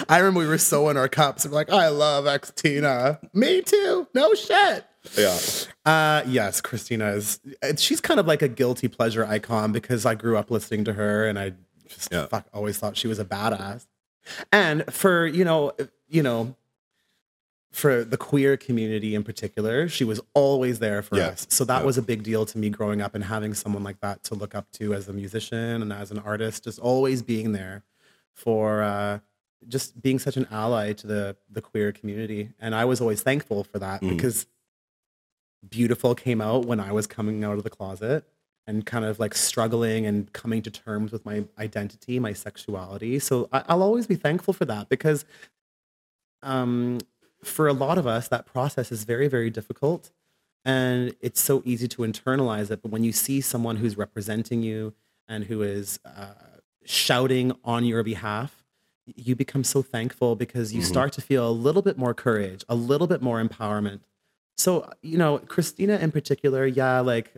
I remember we were so in our cups. We're like, I love Christina. Me too. No shit. yeah, Uh, yes, Christina is. She's kind of like a guilty pleasure icon because I grew up listening to her, and I just Yeah. fuck, always thought she was a badass. And for you know, you know, for the queer community in particular, she was always there for Yeah. us. So that Yeah. was a big deal to me growing up, and having someone like that to look up to as a musician and as an artist, just always being there for. Uh, just being such an ally to the the queer community and i was always thankful for that Mhm. because beautiful came out when i was coming out of the closet and kind of like struggling and coming to terms with my identity my sexuality so I, i'll always be thankful for that because um for a lot of us that process is very very difficult and it's so easy to internalize it but when you see someone who's representing you and who is uh, shouting on your behalf you become so thankful because you Mhm. start to feel a little bit more courage, a little bit more empowerment. So, you know, Christina in particular, yeah, like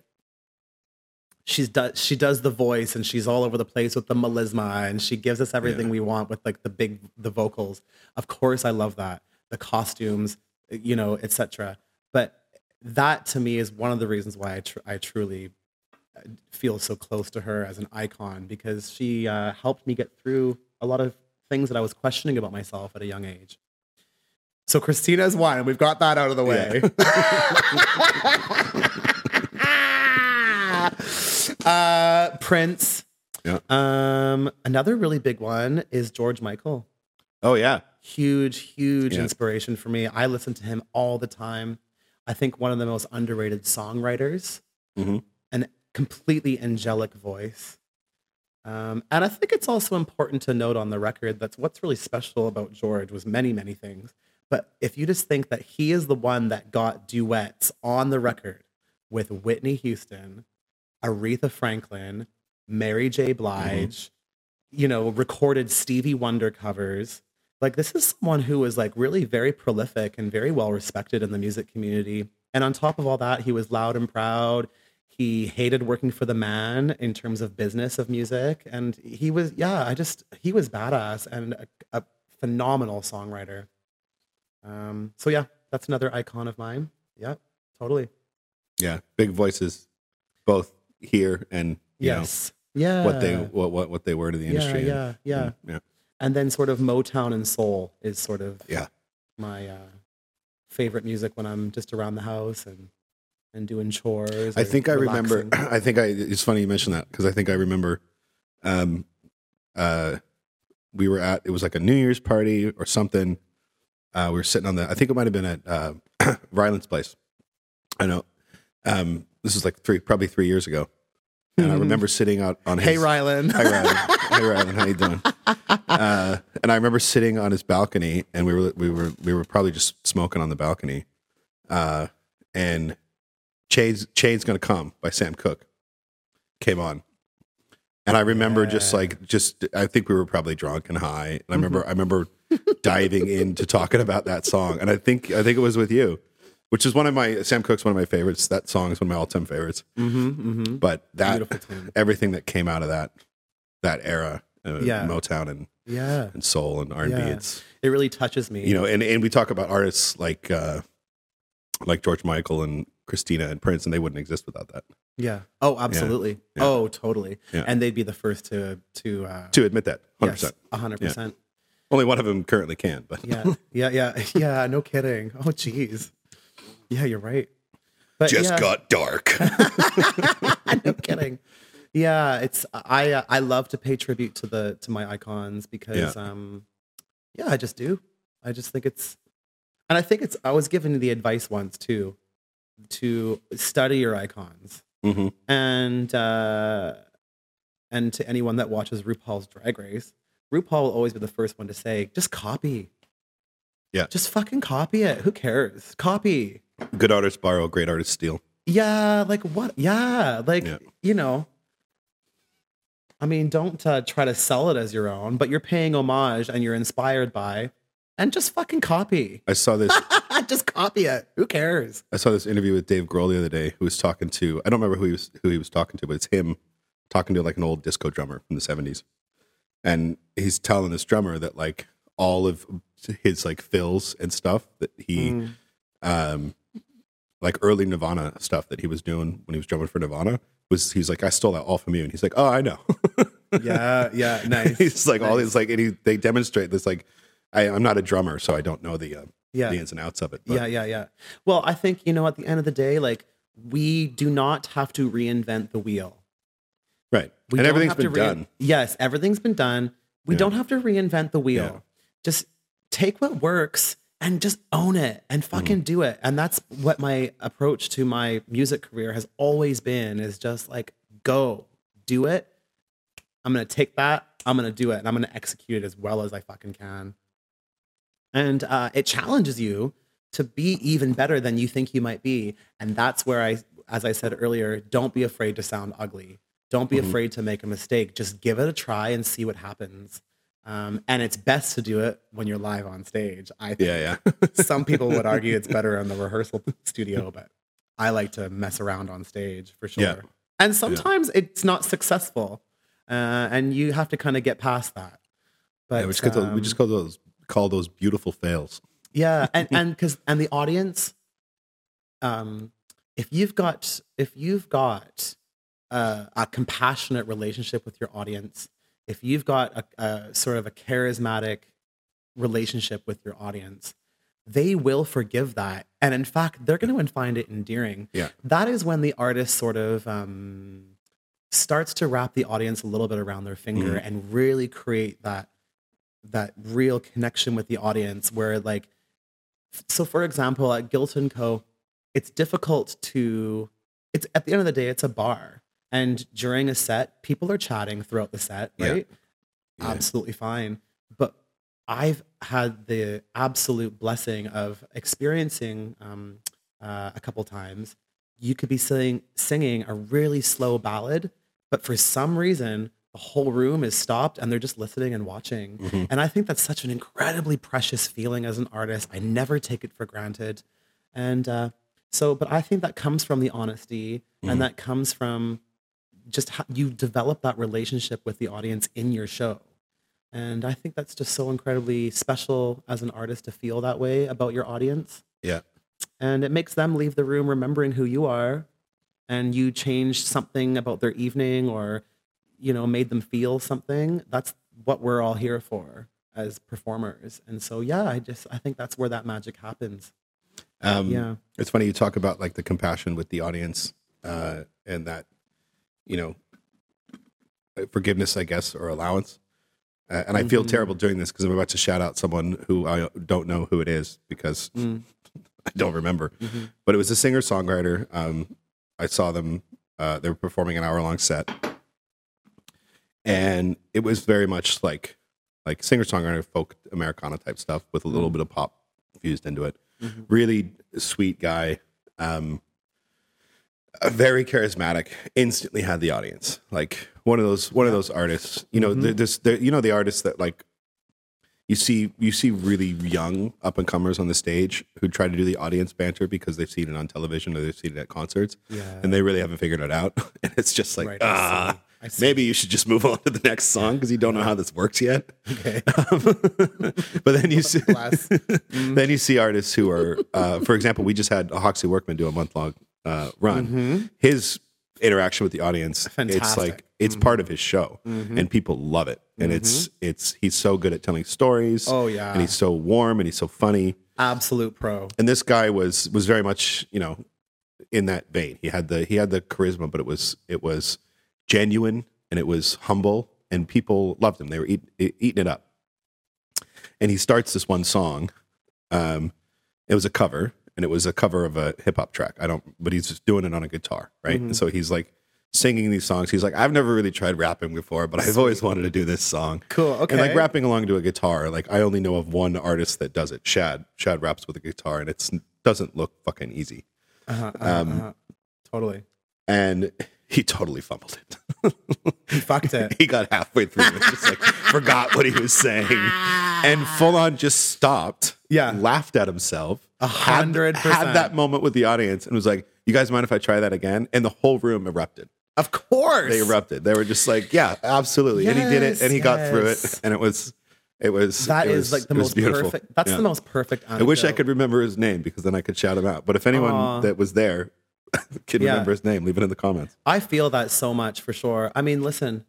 she's does she does the voice and she's all over the place with the melisma and she gives us everything we want with like the big the vocals. Of course, I love that the costumes, you know, etc. But that to me is one of the reasons why I tr- I truly uh, feel so close to her as an icon because she uh, helped me get through a lot of things that I was questioning about myself at a young age. So Christina's one. And we've got that out of the way. uh, Prince. Yeah. Um, another really big one is George Michael. Oh yeah. Huge, huge Yeah. inspiration for me. I listen to him all the time. I think one of the most underrated songwriters. Mhm. An completely angelic voice. Um, and I think it's also important to note on the record that what's really special about George was many, many things. But if you just think that he is the one that got duets on the record with Whitney Houston, Aretha Franklin, Mary J. Blige, you know, recorded Stevie Wonder covers. Like this is someone who was like really very prolific and very well respected in the music community. And on top of all that, he was loud and proud. He hated working for the man in terms of business of music. And he was, yeah, I just, he was badass and a, a phenomenal songwriter. Um, so yeah, that's another icon of mine. Yeah, totally. Yeah. Big voices, both here and you Yes. yeah. what they what what what they were to the yeah, industry. and- yeah, yeah. and- yeah. And then sort of Motown and soul is sort of Yeah. my uh, favorite music when I'm just around the house and and doing chores. I think I remember. I think I. It's funny you mentioned that because I think I remember. Um, uh, we were at it was like a New Year's party or something. Uh, we were sitting on the. I think it might have been at uh, Ryland's place. I know. Um, this is like three, probably three years ago, and I remember sitting out on. Hey his, Rylan. Hi Ryland. Hey Ryland, how you doing? Uh, and I remember sitting on his balcony, and we were we were we were probably just smoking on the balcony. Uh, and Change's Change's Gonna Come by Sam Cooke came on. And I remember just like just I think we were probably drunk and high. And I remember I remember diving into talking about that song. And I think I think it was with you, which is one of my Sam Cooke's one of my favorites. That song is one of my all time favorites. mm-hmm, mm-hmm. But that everything that came out of that that era, uh, Yeah. Motown and, Yeah, and soul and R and B. It's it really touches me. you know, and, and we talk about artists like uh, like George Michael and Christina and Prince, and they wouldn't exist without that. Yeah. Oh, absolutely. Yeah. Oh, totally. Yeah. And they'd be the first to to uh, To admit that, hundred yes, percent. hundred percent. Only one of them currently can, but Yeah, yeah, yeah, yeah. No kidding. Oh, jeez. Yeah, you're right. But just yeah. got dark. no kidding. Yeah, it's I uh, I love to pay tribute to the to my icons because um yeah, I just do. I just think it's and I think it's I was given the advice once too to study your icons. Mhm. And uh and to anyone that watches RuPaul's Drag Race, RuPaul will always be the first one to say, just copy. Yeah. Just fucking copy it. Who cares? Copy. Good artists borrow, great artists steal. Yeah, like what? Yeah, like Yeah. you know. I mean, don't uh, try to sell it as your own, but you're paying homage and you're inspired by, and just fucking copy. I saw this. just copy it. Who cares? I saw this interview with Dave Grohl the other day, who was talking to. I don't remember who he was who he was talking to, but it's him talking to like an old disco drummer from the seventies, and he's telling this drummer that like all of his like fills and stuff that he, Mm. um, like early Nirvana stuff that he was doing when he was drumming for Nirvana was he's like I stole that all from you, and he's like, oh, I know. Yeah, yeah, nice. he's like all nice. these like, and he they demonstrate this like. I, I'm not a drummer, so I don't know the uh, Yeah, the ins and outs of it. But yeah, yeah, yeah. Well, I think you know, at the end of the day, like we do not have to reinvent the wheel. right. We and everything's been rein- done. Yes, everything's been done. We Yeah. don't have to reinvent the wheel. Yeah. Just take what works and just own it and Mm-hmm. fucking do it. And that's what my approach to my music career has always been is just like go, do it. I'm going to take that, I'm going to do it and I'm going to execute it as well as I fucking can. And uh, it challenges you to be even better than you think you might be. And that's where I, as I said earlier, don't be afraid to sound ugly. Don't be Mhm. afraid to make a mistake. Just give it a try and see what happens. Um, and it's best to do it when you're live on stage. I think Yeah, yeah. some people would argue it's better in the rehearsal studio, but I like to mess around on stage for sure. Yeah. and sometimes it's not successful, uh, and you have to kind of get past that. But Yeah, we just call those, we um, just call those call those beautiful fails. yeah and and because and the audience um if you've got if you've got uh, a compassionate relationship with your audience if you've got a, a sort of a charismatic relationship with your audience they will forgive that. And in fact they're going to find it endearing. Yeah. that is when the artist sort of um starts to wrap the audience a little bit around their finger and really create that that real connection with the audience where like so for example at Guilt and Co it's difficult to it's at the end of the day it's a bar and during a set people are chatting throughout the set right? Yeah. absolutely fine. But I've had the absolute blessing of experiencing um, uh, a couple times. You could be singing singing a really slow ballad but for some reason the whole room is stopped and they're just listening and watching. Mhm. and i think that's such an incredibly precious feeling as an artist. I never take it for granted. And uh, so but i think that comes from the honesty Mhm. and that comes from just how you develop that relationship with the audience in your show. And i think that's just so incredibly special as an artist to feel that way about your audience. Yeah. and it makes them leave the room remembering who you are and you changed something about their evening or you know made them feel something. That's what we're all here for as performers. And so yeah i just i think that's where that magic happens. Um, yeah. It's funny you talk about like the compassion with the audience uh, and that, you know, uh, forgiveness, I guess, or allowance. Uh, and I feel Mhm. terrible doing this because I'm about to shout out someone who I don't know who it is because Mm. I don't remember. Mhm. But it was a singer songwriter. Um, I saw them. Uh, they were performing an hour long set, and it was very much like like singer songwriter folk Americana type stuff with a little bit of pop fused into it. Mhm. Really sweet guy. Um, very charismatic. Instantly had the audience. Like one of those one of those artists. You know, Mhm. there- there's you know the artists that like you see you see really young up and comers on the stage who try to do the audience banter because they've seen it on television or they've seen it at concerts yeah and they really haven't figured it out. and it's just like Right, I ah, see. I see. maybe you should just move on to the next song because you don't know how this works yet. okay Um, but then you see, Mm-hmm. then you see artists who are, uh, for example, we just had a Hoxie Workman do a month long uh, run. Mhm. His interaction with the audience, it's like it's Mhm. part of his show, Mhm. and people love it. And it's it's he's so good at telling stories, oh yeah and he's so warm, and he's so funny. absolute pro And this guy was was very much you know in that vein. He had the he had the charisma, but it was it was genuine and it was humble, and people loved him. They were eat, eating it up. And he starts this one song. Um, it was a cover, and it was a cover of a hip hop track. I don't, but he's just doing it on a guitar, right? Mhm. So he's like singing these songs. He's like, I've never really tried rapping before, but I've always wanted to do this song. cool okay And like rapping along to a guitar, like I only know of one artist that does it. Shad. Shad raps with a guitar, and it doesn't look fucking easy. uh-huh, uh-huh, um, uh-huh. totally And he totally fumbled it. he fucked it he got halfway through and just like forgot what he was saying, and full on just stopped. Yeah. laughed at himself. A hundred Had percent. that moment with the audience and was like, "You guys mind if I try that again?" And the whole room erupted. of course They erupted. They were just like, "Yeah, absolutely." and he did it, Yes, and he got through it, and it was, it was. That it is was- like the it was most beautiful. perfect. That's Yeah. the most perfect. I wish I could remember his name because then I could shout him out. But if anyone that was there can Yeah. remember his name, leave it in the comments. I feel that so much for sure. I mean, listen,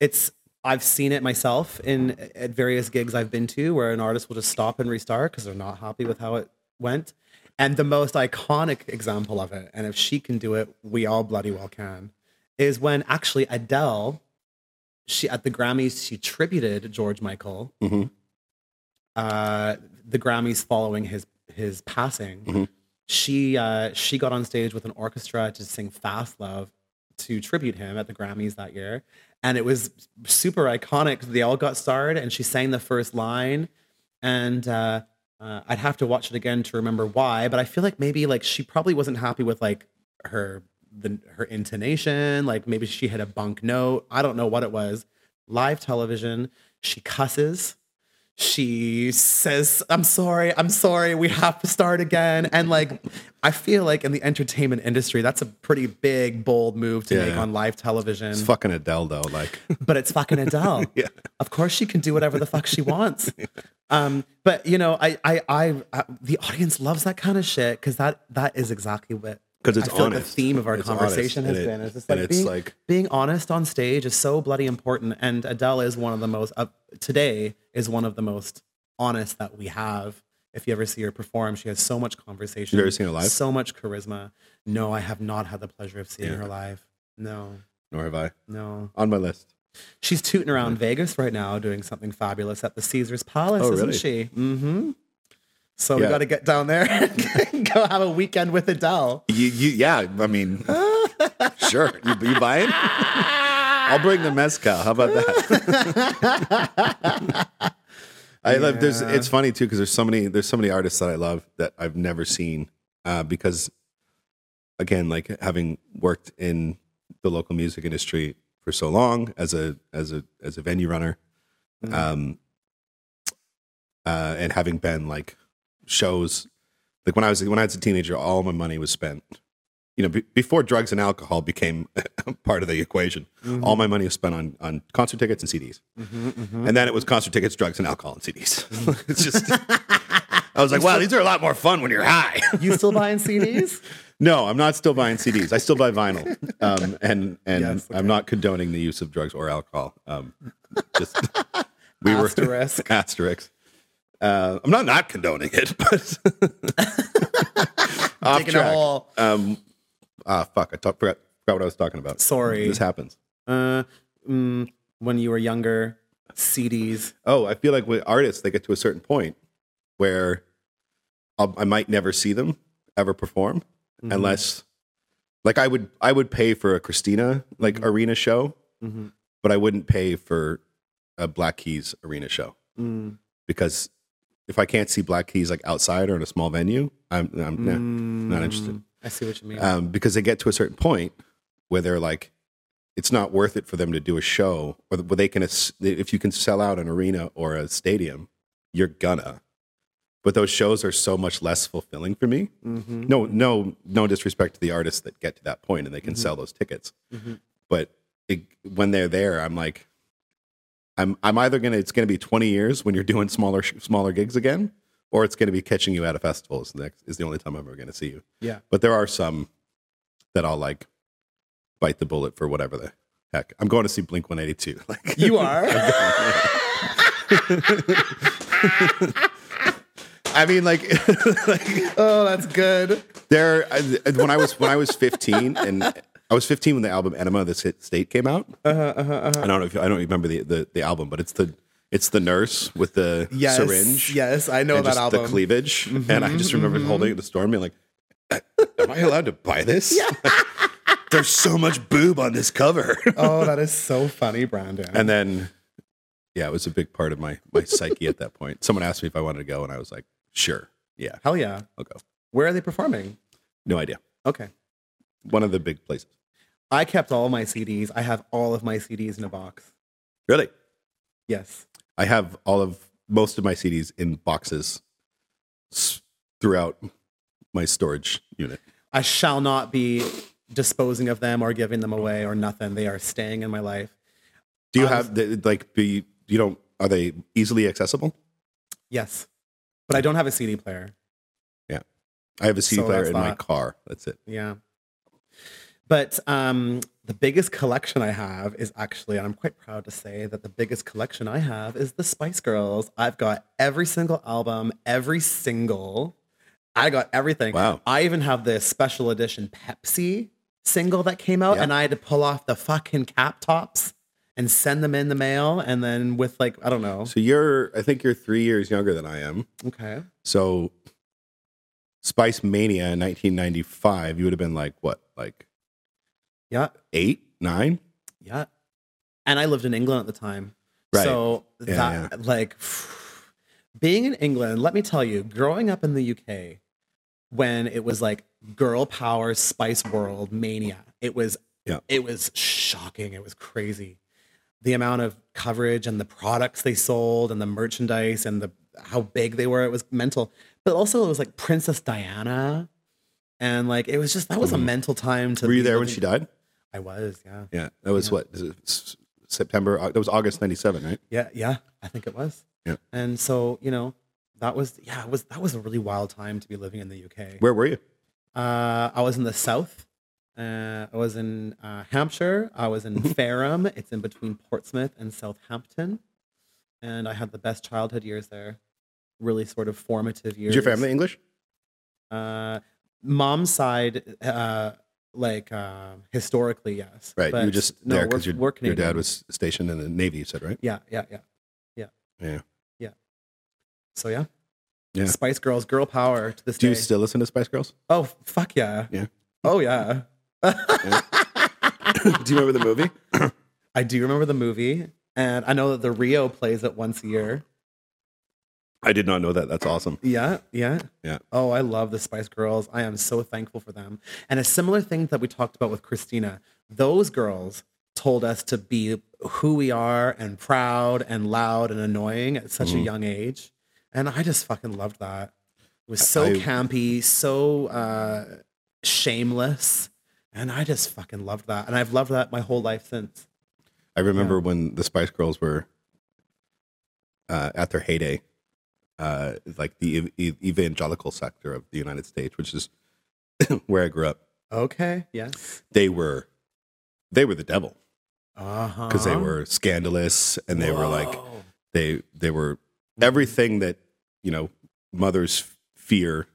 it's I've seen it myself in at various gigs I've been to where an artist will just stop and restart because they're not happy with how it went. And the most iconic example of it, and if she can do it, we all bloody well can, is when actually Adele, she at the Grammys, she tributed George Michael. Mhm. Uh, the Grammys following his his passing, Mhm. She uh, she got on stage with an orchestra to sing "Fastlove" to tribute him at the Grammys that year, and it was super iconic. They all got starred, and she sang the first line, and uh, uh, I'd have to watch it again to remember why. But I feel like maybe like she probably wasn't happy with like her the her intonation, like maybe she had a bunk note. I don't know what it was. Live television, she cusses. She says, I'm sorry, I'm sorry, we have to start again. And like, I feel like in the entertainment industry, that's a pretty big, bold move to Yeah. make on live television. It's fucking Adele though. Like, but it's fucking Adele. Yeah. Of course she can do whatever the fuck she wants. Um, but you know, I, I, I, I the audience loves that kind of shit because that, that is exactly what 'Cause it's I feel like the theme of our It's conversation honest, has and been. Is just like being, like- being honest on stage is so bloody important, and Adele is one of the most uh, today is one of the most honest that we have. If you ever see her perform, she has so much conversation. You ever seen her live? So much charisma. No, I have not had the pleasure of seeing Yeah. her live. No, nor have I no. on my list. She's tooting around Vegas right now, doing something fabulous at the Caesar's Palace, Oh, isn't really? she? Mm-hmm. So we got to get down there and go have a weekend with Adele. You, you, yeah. I mean, sure. You, you buying? I'll bring the mezcal. How about that? I love. There's. It's funny too because there's so many. There's so many artists that I love that I've never seen. Uh, because, again, like having worked in the local music industry for so long as a as a as a venue runner, Mhm. um, uh, and having been like shows, like when I was when I was a teenager, all my money was spent. You know, be, before drugs and alcohol became part of the equation, all my money was spent on on concert tickets and CDs, Mhm, mhm. and then it was concert tickets, drugs, and alcohol and CDs. it's just, I was like, wow, these are a lot more fun when you're high. You still buying CDs? No, I'm not still buying CDs. I still buy vinyl, um, and and Yes, okay. I'm not condoning the use of drugs or alcohol. Um, just we Asterisk. were asterisk. Uh, I'm not not condoning it, but off a track. hole. Um, ah, fuck! I talk, forgot, forgot what I was talking about. Sorry. This happens. Uh, mm, when you were younger, CDs. Oh, I feel like with artists, they get to a certain point where I'll, I might never see them ever perform Mhm. unless, like, I would I would pay for a Christina like arena show, Mhm. but I wouldn't pay for a Black Keys arena show Mm. because if I can't see Black Keys like outside or in a small venue, I'm, I'm nah. not interested. Mm. I see what you mean. um, because they get to a certain point where they're like, it's not worth it for them to do a show, or where they can, if you can sell out an arena or a stadium, you're gonna. But those shows are so much less fulfilling for me. Mhm. No, no, no disrespect to the artists that get to that point and they can sell those tickets. Mhm. But it, when they're there, I'm like, I'm, I'm either gonna, it's gonna be 20 years when you're doing smaller, smaller gigs again, or it's gonna be catching you at a festival. Is the, next, is the only time I'm ever gonna see you. Yeah. But there are some that I'll like bite the bullet for whatever the heck. I'm going to see Blink 182. Like You are. I mean, like, like oh, that's good. there. When I was when I was 15, and I was 15 when the album Enema the Sta- State came out. Uh-huh, uh-huh, uh-huh. I don't know if I don't remember the, the, the album, but it's the it's the nurse with the Yes. syringe. Yes, I know and that album. the cleavage. And I just remember holding it in the store and being like, Am I allowed to buy this? There's so much boob on this cover. oh, that is so funny, Brandon. and then yeah, it was a big part of my my psyche at that point. Someone asked me if I wanted to go, and I was like, sure. Yeah, Hell yeah. I'll go. Where are they performing? No idea. Okay. One of the big places. I kept all my CDs. I have all of my CDs in a box. Really? Yes. I have all of most of my CDs in boxes throughout my storage unit. I shall not be disposing of them or giving them away or nothing. They are staying in my life. Do you was- have the, like be you don't are they easily accessible? Yes. But I don't have a CD player. Yeah, I have a CD So player in my car. That's it. Yeah. But um, the biggest collection I have is actually, and I'm quite proud to say that the biggest collection I have is the Spice Girls. I've got every single album, every single. I got everything. Wow. I even have the special edition Pepsi single that came out, Yeah. and I had to pull off the fucking cap tops and send them in the mail. And then with like, I don't know. So you're I think you're three years younger than I am. Okay. So Spice Mania in 1995, you would have been like what, like Yeah. eight, nine? Yeah. And I lived in England at the time. Right. So Yeah, that like being in England, let me tell you, growing up in the UK when it was like girl power spice world mania, it was Yeah. it was shocking. It was crazy. the amount of coverage and the products they sold and the merchandise and the how big they were. It was mental. But also it was like Princess Diana. And like it was just that was a mental time to Were you there when she died? I was, yeah. Yeah, that was what is it, September. That was August '97, right? Yeah, yeah, I think it was. Yeah. And so, you know, that was yeah, it was that was a really wild time to be living in the UK. Where were you? Uh, I was in the south. Uh, I was in uh, Hampshire. I was in Fareham. It's in between Portsmouth and Southampton. And I had the best childhood years there. Really sort of formative years. Is your family English? Uh, mom's side, uh, like uh, historically, yes. Right. you were just no, there because your, your dad was stationed in the Navy. You said right? Yeah, yeah, yeah. Yeah. So yeah. So yeah. Spice Girls, girl power to this Do day. you still listen to Spice Girls? oh fuck yeah. Yeah. Oh yeah. Do you remember the movie? I do remember the movie, and I know that the Rio plays it once a year. I did not know that. That's awesome. Yeah, yeah, Yeah. Oh, I love the Spice Girls. I am so thankful for them. And a similar thing that we talked about with Christina. Those girls told us to be who we are and proud and loud and annoying at such a Mhm. young age, and I just fucking loved that. It was so I- campy, so uh, shameless, and I just fucking loved that. And I've loved that my whole life since. I remember when the Spice Girls were uh, at their heyday, uh, like the ev- ev- evangelical sector of the United States, which is where I grew up. Okay. Yes. They were, they were the devil Uh huh. because they were scandalous and they were like they they were everything that you know mothers fear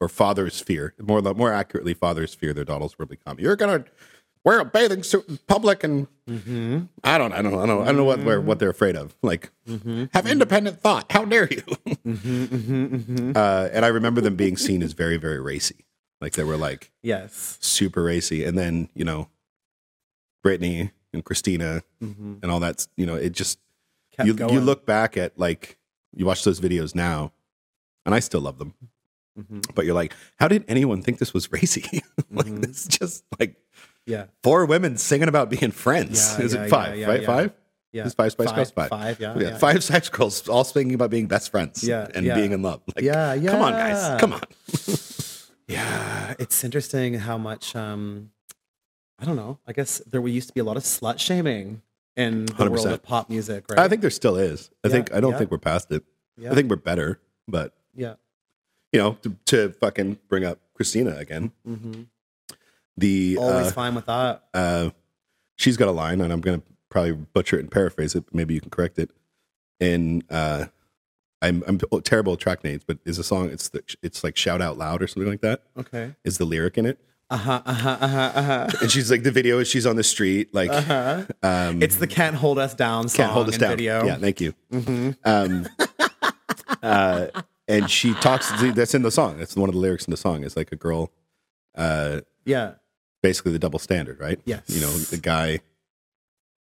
or fathers fear more more accurately fathers fear their daughters will become. You're gonna wear a bathing suit in public and Mm-hmm. I don't I don't I don't I don't know what they're what they're afraid of. Like Mm-hmm. have independent thought. How dare you? Mm-hmm. Mm-hmm. Mm-hmm. uh, and I remember them being seen as very very racy. Like they were like Yes. super racy. And then you know Britney and Christina Mm-hmm. and all that. You know it just Kept you going. you look back at like you watch those videos now, and I still love them. But you're like, how did anyone think this was racy? like this is just like Yeah. four women singing about being friends. Yeah, is yeah, it five? yeah, yeah, right, yeah. five. Yeah. Is five Spice five, Girls? Five. Five. Yeah. Yeah, yeah. five sex girls all singing about being best friends. Yeah, and yeah. being in love. Like, Yeah, Come on, guys. Come on. Yeah. It's interesting how much. um I don't know. I guess there used to be a lot of slut shaming in the world 100%. of pop music, right? I think there still is. I Yeah, think I don't yeah. think we're past it. Yeah. I think we're better. But Yeah. you know, to, to fucking bring up Christina again, Mm-hmm. The Always uh, fine with that. uh, she's got a line, and I'm gonna probably butcher it and paraphrase it. But maybe you can correct it. And uh, I'm I'm terrible at track names, but is a song. It's the, it's like shout out loud or something like that. Okay. Is the lyric in it? Uh huh. Uh huh. Uh huh. Uh huh. And she's like the video is she's on the street like Uh huh. um, It's the "Can't Hold Us Down" song can't hold us down. video. Yeah, thank you. hmm Um, uh, and she talks. That's in the song. That's one of the lyrics in the song. It's like a girl, uh, Yeah. Basically the double standard, right? Yes. You know, the guy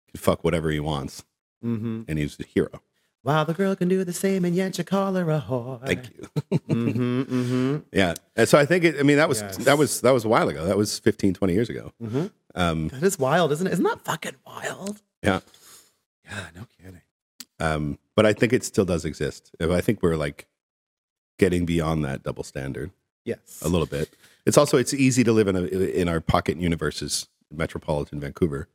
can fuck whatever he wants, Mm-hmm. and he's a hero. Wow, the girl can do the same, and yet you call her a whore. Thank you. Mm-hmm. Mm-hmm. yeah. And so I think it, I mean that was Yes. that was that was a while ago. That was 15, 20 years ago. Mm-hmm. Um, That is wild, isn't it? Isn't that fucking wild? yeah. Yeah. No kidding. Um, but I think it still does exist. I think we're like getting beyond that double standard Yes. a little bit. It's also it's easy to live in a in our pocket universes, metropolitan Vancouver,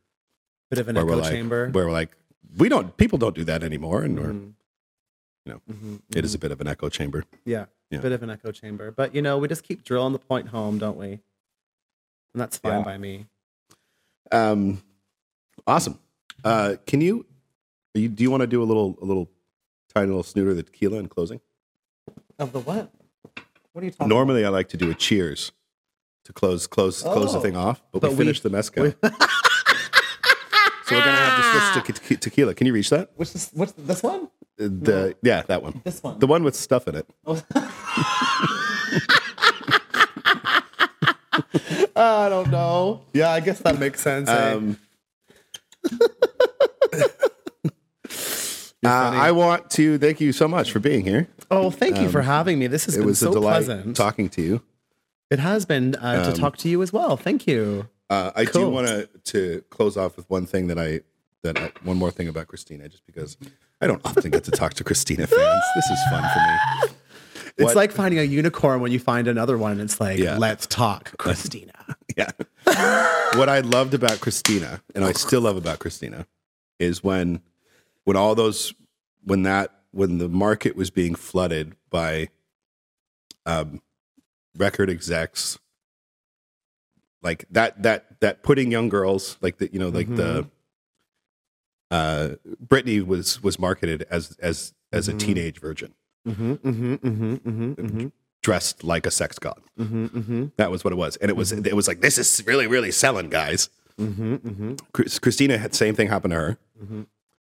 Bit of an echo like chamber. where we're like we don't people don't do that anymore, and we're, Mhm. you know, Mhm, it is mhm. a bit of an echo chamber. Yeah, Yeah. bit of an echo chamber. But you know, we just keep drilling the point home, don't we? And that's fine Yeah. by me. Um, awesome. Uh, can you, are you do you want to do a little a little tiny little snooter of the tequila in closing? Of the what? What are you talking? Normally, I like to do a cheers to close close close the Oh. thing off, but, But we we- the mezcal, we- so we're gonna have to switch to te- tequila. Can you reach that? Which is what's this one? The yeah, that one, This one. the one with stuff in it. Oh. I don't know. Yeah, I guess that makes sense. eh? Um, uh, I want to thank you so much for being here. oh, thank you for having me. This has um, It been was so a delight pleasant. talking to you. It has been uh, to Um, talk to you as well. Thank you. Uh, I do want to to close off with one thing that I that I, one more thing about Christina, just because I don't often get to talk to Christina fans. This is fun for me. It's What- like finding a unicorn when you find another one. It's like, Yeah. let's talk, Christina. Yeah. what I loved about Christina, and I still love about Christina, is when when all those when that when the market was being flooded by um record execs like that that that putting young girls like the you know like the uh Britney was was marketed as as as a teenage virgin. Mm-hmm, mm-hmm, mm-hmm, mm-hmm, mm-hmm, dressed like a sex god. Mm-hmm, mm-hmm, that was what it was. And it was it was like this is really really selling guys. Mm-hmm, mm-hmm. Christina had same thing happen to her.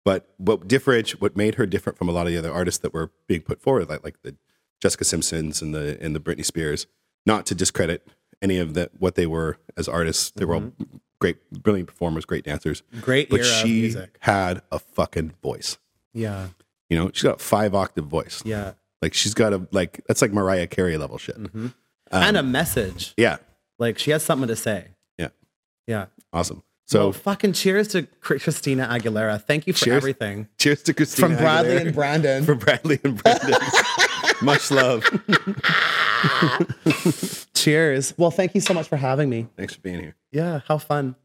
But what different what made her different from a lot of the other artists that were being put forward, like like the Jessica Simpsons and the and the Britney Spears, not to discredit any of that what they were as artists. They were all great, brilliant performers, great dancers. Great But she had a fucking voice. Yeah, You know, she's got a five octave voice. yeah. Like she's got a like that's like Mariah Carey level shit. Mm-hmm. Um, and a message. Yeah, Like she has something to say. yeah, Yeah. awesome. So So fucking cheers to Christina Aguilera. Thank you for Cheers. everything. cheers to Christina From Bradley Aguilera. and Brandon. from Bradley and Brandon. Much love. cheers. Well, thank you so much for having me. Thanks for being here. Yeah, how fun.